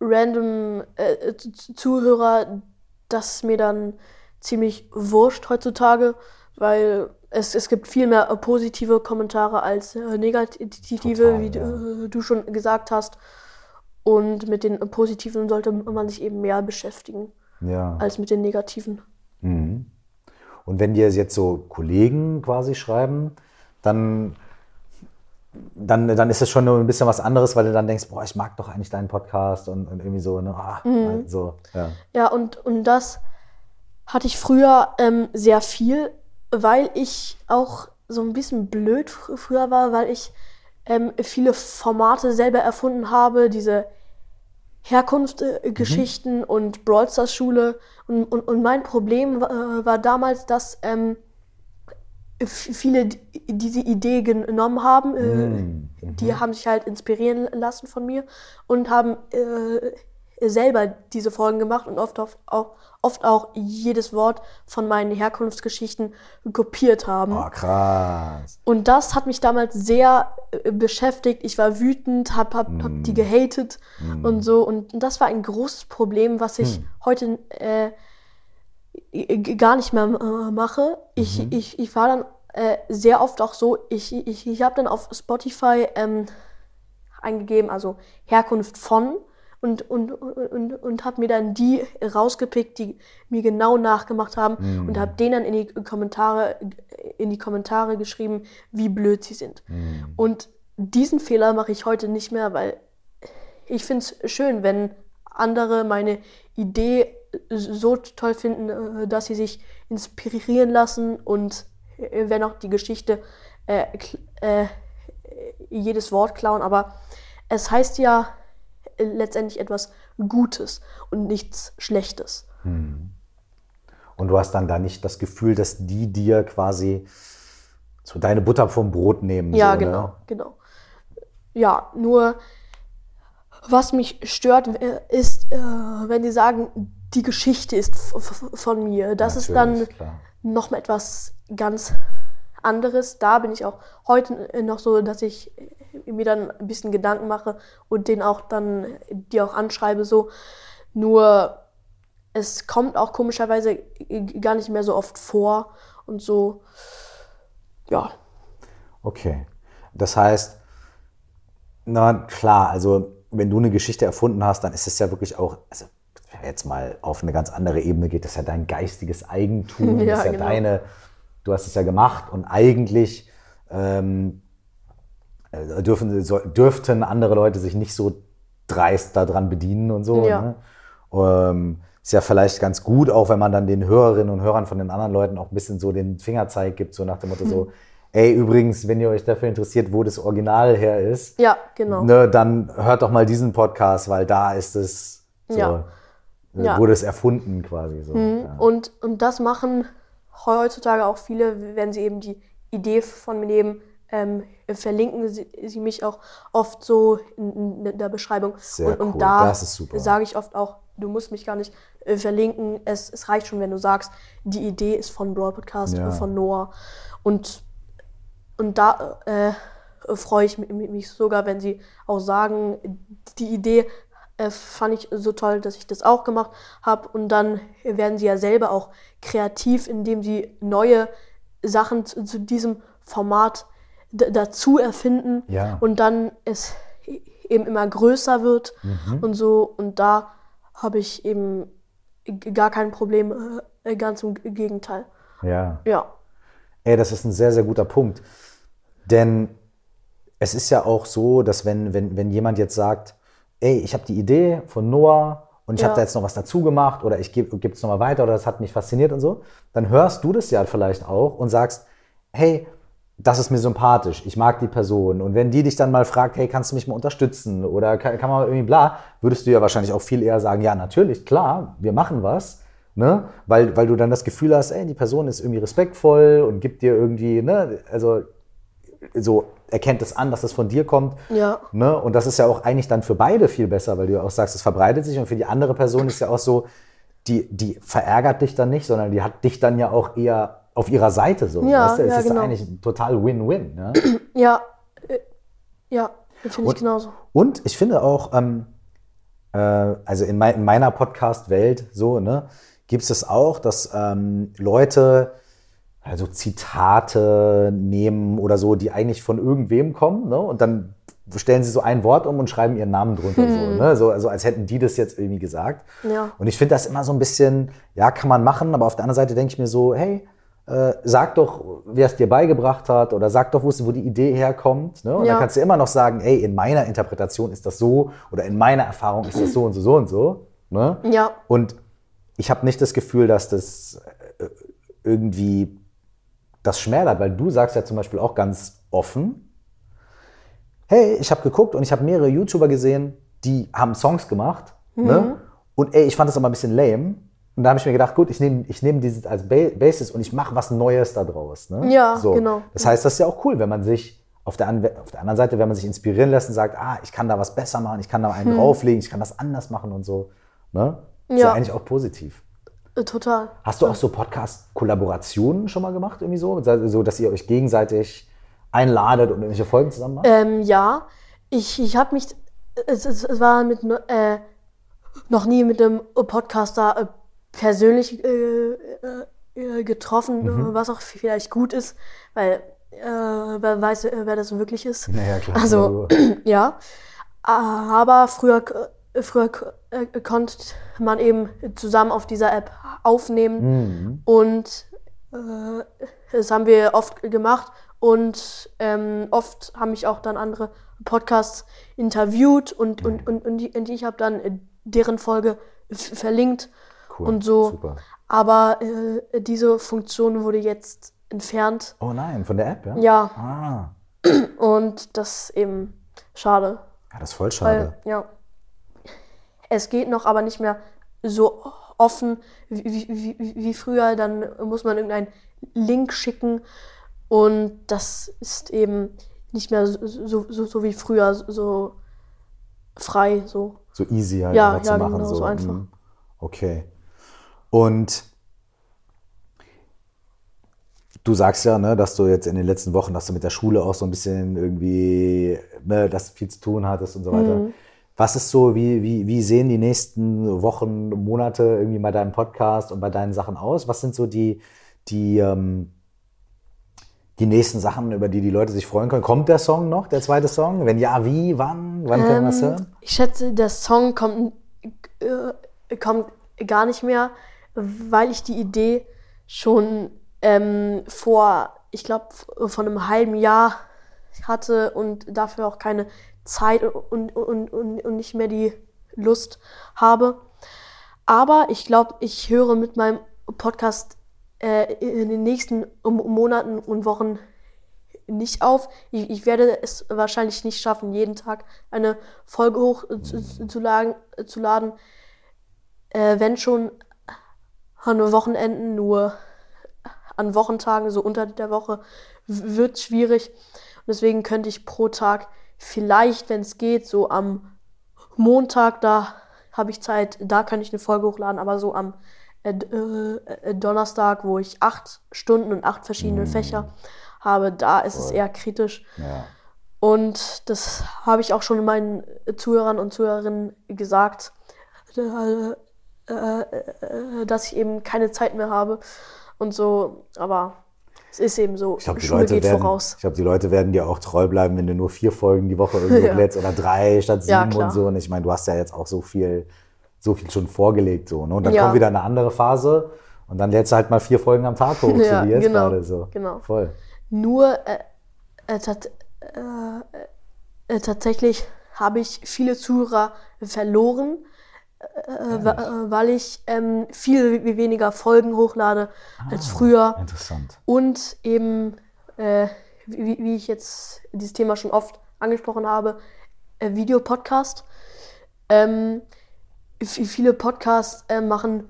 Speaker 3: random äh, Z- Zuhörer, das ist mir dann ziemlich wurscht heutzutage, weil es, es gibt viel mehr äh, positive Kommentare als äh, negative,
Speaker 1: Total,
Speaker 3: wie du,
Speaker 1: ja.
Speaker 3: äh, du schon gesagt hast. Und mit den äh, positiven sollte man sich eben mehr beschäftigen
Speaker 1: Ja.
Speaker 3: als mit den negativen.
Speaker 1: Mhm. Und wenn dir jetzt so Kollegen quasi schreiben, dann, dann, dann ist es schon nur ein bisschen was anderes, weil du dann denkst, boah, ich mag doch eigentlich deinen Podcast und, und irgendwie so, ne, ah, so, ja.
Speaker 3: Ja, und, und das hatte ich früher ähm, sehr viel, weil ich auch so ein bisschen blöd fr früher war, weil ich ähm, viele Formate selber erfunden habe, diese Herkunftsgeschichten und Brawl Stars Schule. Und, und, und mein Problem war, äh, war damals, dass ähm, viele die- diese Idee genommen haben. Äh,
Speaker 1: Mhm.
Speaker 3: Die haben sich halt inspirieren lassen von mir und haben äh, selber diese Folgen gemacht und oft, auf, auch, oft auch jedes Wort von meinen Herkunftsgeschichten kopiert haben.
Speaker 1: Oh, krass.
Speaker 3: Und das hat mich damals sehr äh, beschäftigt. Ich war wütend, hab, hab, hab die gehatet und so. Und das war ein großes Problem, was ich heute äh, gar nicht mehr äh, mache. Ich, ich, ich war dann äh, sehr oft auch so, ich, ich, ich habe dann auf Spotify ähm, eingegeben, also Herkunft von und, und, und, und habe mir dann die rausgepickt, die mir genau nachgemacht haben und habe denen dann in die Kommentare in die Kommentare geschrieben, wie blöd sie sind. Und diesen Fehler mache ich heute nicht mehr, weil ich finde es schön, wenn andere meine Idee so toll finden, äh, dass sie sich inspirieren lassen und äh, wenn auch die Geschichte äh, äh, jedes Wort klauen, aber es heißt ja äh, letztendlich etwas Gutes und nichts Schlechtes.
Speaker 1: Und du hast dann da nicht das Gefühl, dass die dir quasi so deine Butter vom Brot nehmen.
Speaker 3: Ja,
Speaker 1: so,
Speaker 3: genau,
Speaker 1: Ne?
Speaker 3: genau. Ja, nur was mich stört, ist, wenn die sagen, die Geschichte ist von mir. Das ist dann
Speaker 1: Natürlich, klar.
Speaker 3: noch mal etwas ganz anderes. Da bin ich auch heute äh, noch so, dass ich äh, mir dann ein bisschen Gedanken mache und den auch dann die auch anschreibe so. Nur es kommt auch komischerweise äh, gar nicht mehr so oft vor und so. Ja,
Speaker 1: Okay. Das heißt, na klar, also wenn du eine Geschichte erfunden hast, dann ist es ja wirklich auch, also jetzt mal auf eine ganz andere Ebene geht, das ist ja dein geistiges Eigentum,
Speaker 3: Ja,
Speaker 1: das ist ja
Speaker 3: genau.
Speaker 1: deine, du hast es ja gemacht und eigentlich ähm, äh, dürfen, so, dürften andere Leute sich nicht so dreist daran bedienen und so.
Speaker 3: Ja.
Speaker 1: Ne? Ähm, ist ja vielleicht ganz gut, auch wenn man dann den Hörerinnen und Hörern von den anderen Leuten auch ein bisschen so den Fingerzeig gibt, so nach dem Motto so, ey, übrigens, wenn ihr euch dafür interessiert, wo das Original her ist,
Speaker 3: ja, genau.
Speaker 1: ne, dann hört doch mal diesen Podcast, weil da ist es so,
Speaker 3: Ja.
Speaker 1: Äh,
Speaker 3: Ja.
Speaker 1: wurde es erfunden quasi so. Ja.
Speaker 3: Und, und das machen heutzutage auch viele, wenn sie eben die Idee von mir nehmen, ähm, verlinken sie, sie mich auch oft so in, in der Beschreibung.
Speaker 1: Sehr
Speaker 3: und, und
Speaker 1: cool.
Speaker 3: da sage ich oft auch, du musst mich gar nicht äh, verlinken. Es, es reicht schon, wenn du sagst, die Idee ist von Brawl Podcast,
Speaker 1: Ja.
Speaker 3: von Noah. Und, und da äh, freue ich mich, mich sogar, wenn sie auch sagen, die Idee äh, fand ich so toll, dass ich das auch gemacht habe. Und dann werden sie ja selber auch kreativ, indem sie neue Sachen zu, zu diesem Format dazu erfinden
Speaker 1: Ja.
Speaker 3: und dann es eben immer größer wird
Speaker 1: Mhm.
Speaker 3: und so. Und da habe ich eben gar kein Problem, äh, ganz im Gegenteil.
Speaker 1: ja.
Speaker 3: Ja,
Speaker 1: Ey, das ist ein sehr, sehr guter Punkt. Denn es ist ja auch so, dass wenn, wenn, wenn jemand jetzt sagt, ey, ich habe die Idee von Noah und ich
Speaker 3: Ja.
Speaker 1: habe da jetzt noch was dazu gemacht oder ich gebe es nochmal weiter oder das hat mich fasziniert und so, dann hörst du das ja vielleicht auch und sagst, hey, das ist mir sympathisch, ich mag die Person. Und wenn die dich dann mal fragt, hey, kannst du mich mal unterstützen oder kann, kann man irgendwie bla, würdest du ja wahrscheinlich auch viel eher sagen, ja, natürlich, klar, wir machen was. Ne? Weil, weil du dann das Gefühl hast, ey, die Person ist irgendwie respektvoll und gibt dir irgendwie, ne, also so erkennt es an, dass es von dir kommt.
Speaker 3: Ja.
Speaker 1: Ne? Und das ist ja auch eigentlich dann für beide viel besser, weil du ja auch sagst, es verbreitet sich und für die andere Person ist ja auch so, die, die verärgert dich dann nicht, sondern die hat dich dann ja auch eher auf ihrer Seite so.
Speaker 3: Ja,
Speaker 1: weißt du? Es
Speaker 3: ja,
Speaker 1: ist
Speaker 3: genau.
Speaker 1: eigentlich total Win-Win. Ne?
Speaker 3: ja, äh, ja, finde ich genauso.
Speaker 1: Und ich finde auch, ähm, äh, also in, mei in meiner Podcast-Welt so, ne, gibt es auch, dass ähm, Leute also Zitate nehmen oder so, die eigentlich von irgendwem kommen, ne? Und dann stellen sie so ein Wort um und schreiben ihren Namen drunter, so, ne? so, also als hätten die das jetzt irgendwie gesagt.
Speaker 3: Ja.
Speaker 1: Und ich finde das immer so ein bisschen, ja, kann man machen, aber auf der anderen Seite denke ich mir so, hey, äh, sag doch, wer es dir beigebracht hat oder sag doch, wo die Idee herkommt. Ne? Und
Speaker 3: Ja.
Speaker 1: dann kannst du immer noch sagen, ey, in meiner Interpretation ist das so oder in meiner Erfahrung ist das so und so, so und so. Ne?
Speaker 3: Ja,
Speaker 1: Und ich habe nicht das Gefühl, dass das äh, irgendwie das schmälert, weil du sagst ja zum Beispiel auch ganz offen, hey, ich habe geguckt und ich habe mehrere YouTuber gesehen, die haben Songs gemacht.
Speaker 3: Mhm.
Speaker 1: Ne? Und ey, ich fand das aber ein bisschen lame. Und da habe ich mir gedacht, gut, ich nehme ich nehm dieses als ba Basis und ich mache was Neues da draus. Ne?
Speaker 3: Ja, genau.
Speaker 1: Das heißt, das ist ja auch cool, wenn man sich auf der, auf der anderen Seite, wenn man sich inspirieren lässt und sagt, ah, ich kann da was besser machen, ich kann da einen drauflegen, ich kann das anders machen und so. Ne? Ist ja
Speaker 3: Hm. Ja.
Speaker 1: eigentlich auch positiv.
Speaker 3: Äh, total.
Speaker 1: Hast du auch so Podcast-Kollaborationen schon mal gemacht, irgendwie so? So, dass ihr euch gegenseitig einladet und irgendwelche Folgen zusammen macht?
Speaker 3: Ähm, ja, ich, ich habe mich, es, es, es war mit, äh, noch nie mit einem Podcaster äh, persönlich äh, äh, äh, getroffen,
Speaker 1: Mhm.
Speaker 3: was auch vielleicht gut ist, weil äh, wer weiß, wer das wirklich ist.
Speaker 1: Naja, klar.
Speaker 3: Also, ja. Aber früher, früher äh, konnte man eben zusammen auf dieser App aufnehmen.
Speaker 1: Mhm.
Speaker 3: Und äh, das haben wir oft gemacht. Und ähm, oft haben mich auch dann andere Podcasts interviewt und, und, und, und, die, und ich habe dann deren Folge verlinkt
Speaker 1: Cool,
Speaker 3: und so.
Speaker 1: super.
Speaker 3: Aber äh, diese Funktion wurde jetzt entfernt.
Speaker 1: Oh nein, von der App, ja?
Speaker 3: Ja,
Speaker 1: Ah,
Speaker 3: und das ist eben schade.
Speaker 1: ja das ist voll schade.
Speaker 3: Weil, ja. Es geht noch, aber nicht mehr so offen wie, wie, wie, früher. Dann muss man irgendeinen Link schicken und das ist eben nicht mehr so, so, so, so wie früher, so frei. So,
Speaker 1: so easy halt
Speaker 3: Ja,
Speaker 1: einfach zu
Speaker 3: ja,
Speaker 1: machen.
Speaker 3: genau, so einfach.
Speaker 1: Mhm. Okay. Und du sagst ja, ne, dass du jetzt in den letzten Wochen, dass du mit der Schule auch so ein bisschen irgendwie, ne, dass du viel zu tun hattest und so weiter.
Speaker 3: Mhm.
Speaker 1: Was ist so, wie, wie, wie sehen die nächsten Wochen, Monate irgendwie bei deinem Podcast und bei deinen Sachen aus? Was sind so die, die, ähm, die nächsten Sachen, über die die Leute sich freuen können? Kommt der Song noch, der zweite Song? Wenn ja, wie, wann? Wann können wir das
Speaker 3: Ähm,
Speaker 1: hören?
Speaker 3: Ich schätze, der Song kommt, äh, kommt gar nicht mehr, weil ich die Idee schon ähm, vor, ich glaube, von einem halben Jahr hatte und dafür auch keine Zeit und, und, und, und nicht mehr die Lust habe. Aber ich glaube, ich höre mit meinem Podcast äh, in den nächsten Monaten und Wochen nicht auf. Ich, ich werde es wahrscheinlich nicht schaffen, jeden Tag eine Folge hoch äh, äh, zu laden. Äh, wenn schon an Wochenenden, nur an Wochentagen, so unter der Woche, wird schwierig. Und deswegen könnte ich pro Tag vielleicht, wenn es geht, so am Montag, da habe ich Zeit, da kann ich eine Folge hochladen, aber so am äh, äh, Donnerstag, wo ich acht Stunden und acht verschiedene Fächer habe, da ist es eher kritisch.
Speaker 1: Ja.
Speaker 3: Und das habe ich auch schon meinen Zuhörern und Zuhörerinnen gesagt, äh, äh, dass ich eben keine Zeit mehr habe und so. Aber es ist eben so.
Speaker 1: Ich glaube, die,
Speaker 3: Schule
Speaker 1: Leute
Speaker 3: geht
Speaker 1: werden-
Speaker 3: voraus.
Speaker 1: ich glaub, die Leute werden dir auch treu bleiben, wenn du nur vier Folgen die Woche irgendwie
Speaker 3: Ja.
Speaker 1: hochlädst oder drei statt
Speaker 3: Ja,
Speaker 1: sieben und
Speaker 3: klar.
Speaker 1: so. Und ich meine, du hast ja jetzt auch so viel, so viel schon vorgelegt. So, ne? Und dann
Speaker 3: Ja.
Speaker 1: kommt wieder eine andere Phase und dann lädst du halt mal vier Folgen am Tag hoch,
Speaker 3: Ja,
Speaker 1: so wie jetzt
Speaker 3: genau,
Speaker 1: gerade so.
Speaker 3: genau.
Speaker 1: Voll.
Speaker 3: Nur äh, äh, tat, äh, äh, tatsächlich habe ich viele Zuhörer verloren, äh, äh, weil ich ähm, viel we- weniger Folgen hochlade als früher.
Speaker 1: Interessant.
Speaker 3: Und eben, äh, wie, wie ich jetzt dieses Thema schon oft angesprochen habe, äh, Videopodcast. Ähm, viele Podcasts äh, machen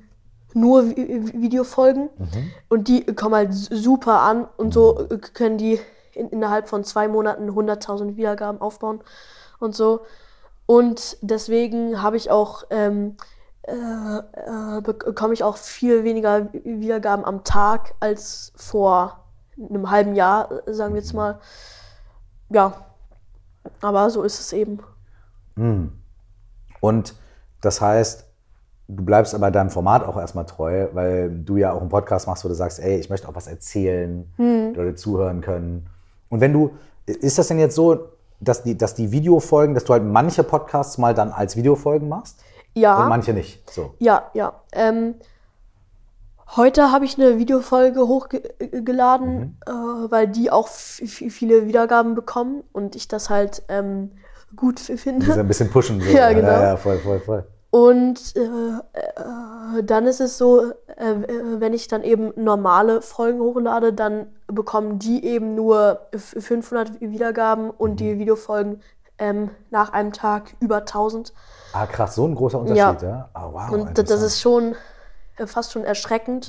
Speaker 3: nur Vi- Videofolgen und die kommen halt super an und so äh, können die in, innerhalb von zwei Monaten 100.000 Wiedergaben aufbauen und so. Und deswegen habe ich auch ähm, äh, äh, bekomme ich auch viel weniger Wiedergaben am Tag als vor einem halben Jahr, sagen wir jetzt mal. Ja, aber so ist es eben.
Speaker 1: Und das heißt, du bleibst aber deinem Format auch erstmal treu, weil du ja auch einen Podcast machst, wo du sagst, ey, ich möchte auch was erzählen,
Speaker 3: Hm.
Speaker 1: die Leute zuhören können. Und wenn du, ist das denn jetzt so, dass die, dass die Videofolgen, dass du halt manche Podcasts mal dann als Videofolgen machst
Speaker 3: Ja.
Speaker 1: und manche nicht? So.
Speaker 3: Ja, ja. Ähm, heute habe ich eine Videofolge hochgeladen, äh, weil die auch viele Wiedergaben bekommen und ich das halt ähm, gut f-
Speaker 1: Die so
Speaker 3: finde.
Speaker 1: ein bisschen pushen. So.
Speaker 3: Ja, genau.
Speaker 1: Ja, ja, voll, voll, voll.
Speaker 3: Und äh, äh, dann ist es so, äh, äh, wenn ich dann eben normale Folgen hochlade, dann bekommen die eben nur f- 500 Wiedergaben und die Videofolgen ähm, nach einem Tag über 1000.
Speaker 1: Ah, krass, so ein großer Unterschied, ja? Ah, wow.
Speaker 3: Und das ist schon äh, fast schon erschreckend,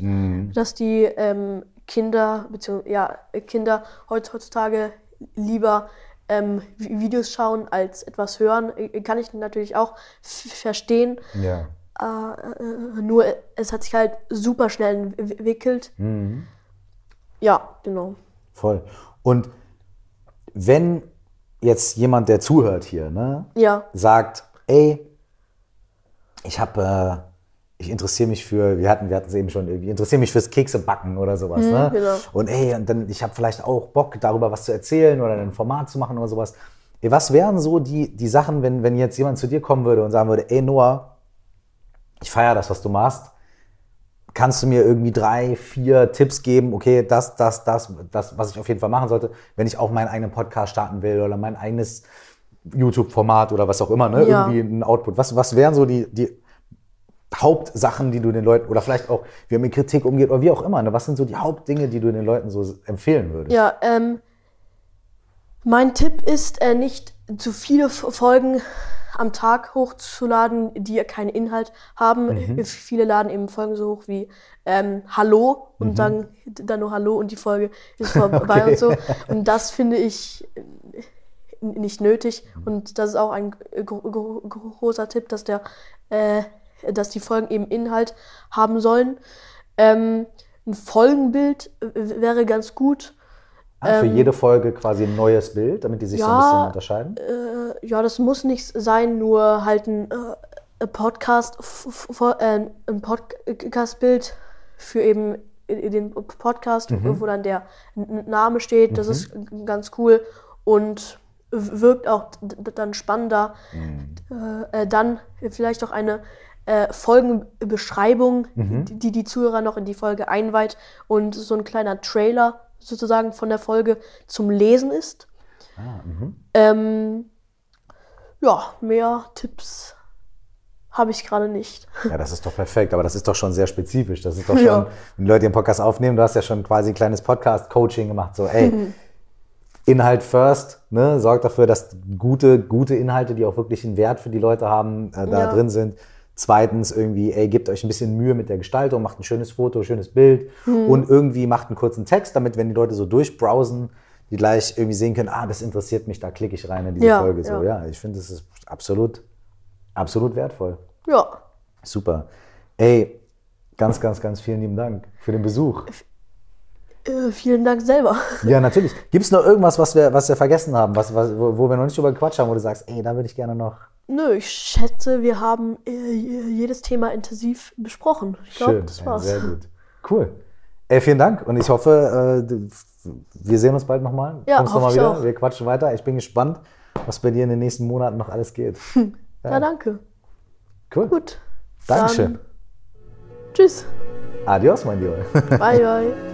Speaker 3: dass die ähm, Kinder, beziehungsweise ja, Kinder heut- heutzutage lieber ähm, Vi- Videos schauen als etwas hören. Äh, Kann ich natürlich auch verstehen.
Speaker 1: Ja.
Speaker 3: Äh, nur äh, es hat sich halt super schnell entwickelt. Ja, genau.
Speaker 1: Voll. Und wenn jetzt jemand, der zuhört hier, ne,
Speaker 3: Ja,
Speaker 1: sagt, ey, ich habe, äh, ich interessiere mich für, wir hatten, wir hatten es eben schon, irgendwie, interessiere mich fürs Keksebacken oder sowas, ne?
Speaker 3: genau.
Speaker 1: Und ey, und dann, ich habe vielleicht auch Bock, darüber was zu erzählen oder ein Format zu machen oder sowas. Ey, was wären so die, die Sachen, wenn, wenn jetzt jemand zu dir kommen würde und sagen würde, ey Noah, ich feiere das, was du machst. Kannst du mir irgendwie drei, vier Tipps geben? Okay, das, das, das, das, was ich auf jeden Fall machen sollte, wenn ich auch meinen eigenen Podcast starten will oder mein eigenes YouTube-Format oder was auch immer, ne?
Speaker 3: Ja.
Speaker 1: Irgendwie ein Output. Was, was wären so die, die Hauptsachen, die du den Leuten, oder vielleicht auch, wie man mit Kritik umgeht oder wie auch immer, ne? Was sind so die Hauptdinge, die du den Leuten so empfehlen würdest?
Speaker 3: ja, ähm, mein Tipp ist, äh, nicht zu viele Folgen am Tag hochzuladen, die keinen Inhalt haben.
Speaker 1: Mhm.
Speaker 3: Viele laden eben Folgen so hoch wie ähm, Hallo und
Speaker 1: Mhm.
Speaker 3: dann, dann nur Hallo und die Folge ist vorbei
Speaker 1: Okay.
Speaker 3: und so. Und das finde ich äh, nicht nötig.
Speaker 1: Mhm.
Speaker 3: Und das ist auch ein gro gro großer Tipp, dass der, äh, dass die Folgen eben Inhalt haben sollen. Ähm, ein Folgenbild äh, wäre ganz gut.
Speaker 1: Ah, für jede Folge quasi ein neues Bild, damit die sich so ein
Speaker 3: Ähm, ja,
Speaker 1: bisschen unterscheiden.
Speaker 3: Äh, ja, das muss nicht sein, nur halt ein, äh, ein Podcast, f- f- äh, ein Podcast-Bild für eben den Podcast,
Speaker 1: Mhm.
Speaker 3: wo dann der Name steht. Das ist ganz cool und wirkt auch dann spannender.
Speaker 1: Mhm.
Speaker 3: Äh, äh, dann vielleicht auch eine äh, Folgenbeschreibung,
Speaker 1: Mhm.
Speaker 3: die, die Zuhörer noch in die Folge einweiht und so ein kleiner Trailer sozusagen von der Folge zum Lesen ist.
Speaker 1: Ah, mhm.
Speaker 3: Ähm, ja, mehr Tipps habe ich gerade nicht.
Speaker 1: Ja, das ist doch perfekt, aber das ist doch schon sehr spezifisch. Das ist doch schon,
Speaker 3: Ja.
Speaker 1: wenn Leute den Podcast aufnehmen, du hast ja schon quasi ein kleines Podcast-Coaching gemacht, so, ey, Inhalt first, ne, sorgt dafür, dass gute, gute Inhalte, die auch wirklich einen Wert für die Leute haben, äh, da
Speaker 3: Ja.
Speaker 1: drin sind. Zweitens irgendwie, ey, gebt euch ein bisschen Mühe mit der Gestaltung, macht ein schönes Foto, schönes Bild und irgendwie macht einen kurzen Text, damit, wenn die Leute so durchbrowsen, die gleich irgendwie sehen können, ah, das interessiert mich, da klicke ich rein in diese
Speaker 3: Ja,
Speaker 1: Folge. So,
Speaker 3: ja.
Speaker 1: ja, ich finde, das ist absolut, absolut wertvoll.
Speaker 3: Ja,
Speaker 1: Super. Ey, ganz, ganz, ganz vielen lieben Dank für den Besuch.
Speaker 3: äh, vielen Dank selber.
Speaker 1: Ja, natürlich. Gibt es noch irgendwas, was wir, was wir vergessen haben, was, was, wo, wo wir noch nicht drüber gequatscht haben, wo du sagst, ey, da würde ich gerne noch.
Speaker 3: Nö, ich schätze, wir haben äh, jedes Thema intensiv besprochen. Ich glaube,
Speaker 1: Schön.
Speaker 3: das
Speaker 1: Ja,
Speaker 3: war's.
Speaker 1: sehr gut. Cool. Ey, vielen Dank und ich hoffe, äh, wir sehen uns bald nochmal.
Speaker 3: Ja,
Speaker 1: Kommst noch
Speaker 3: hoffe
Speaker 1: mal
Speaker 3: ich
Speaker 1: wieder.
Speaker 3: auch.
Speaker 1: Wir quatschen weiter. Ich bin gespannt, was bei dir in den nächsten Monaten noch alles geht.
Speaker 3: Ja, danke.
Speaker 1: Cool.
Speaker 3: Gut.
Speaker 1: Dankeschön.
Speaker 3: Dann, tschüss.
Speaker 1: Adios, mein Lieber.
Speaker 3: Bye, bye.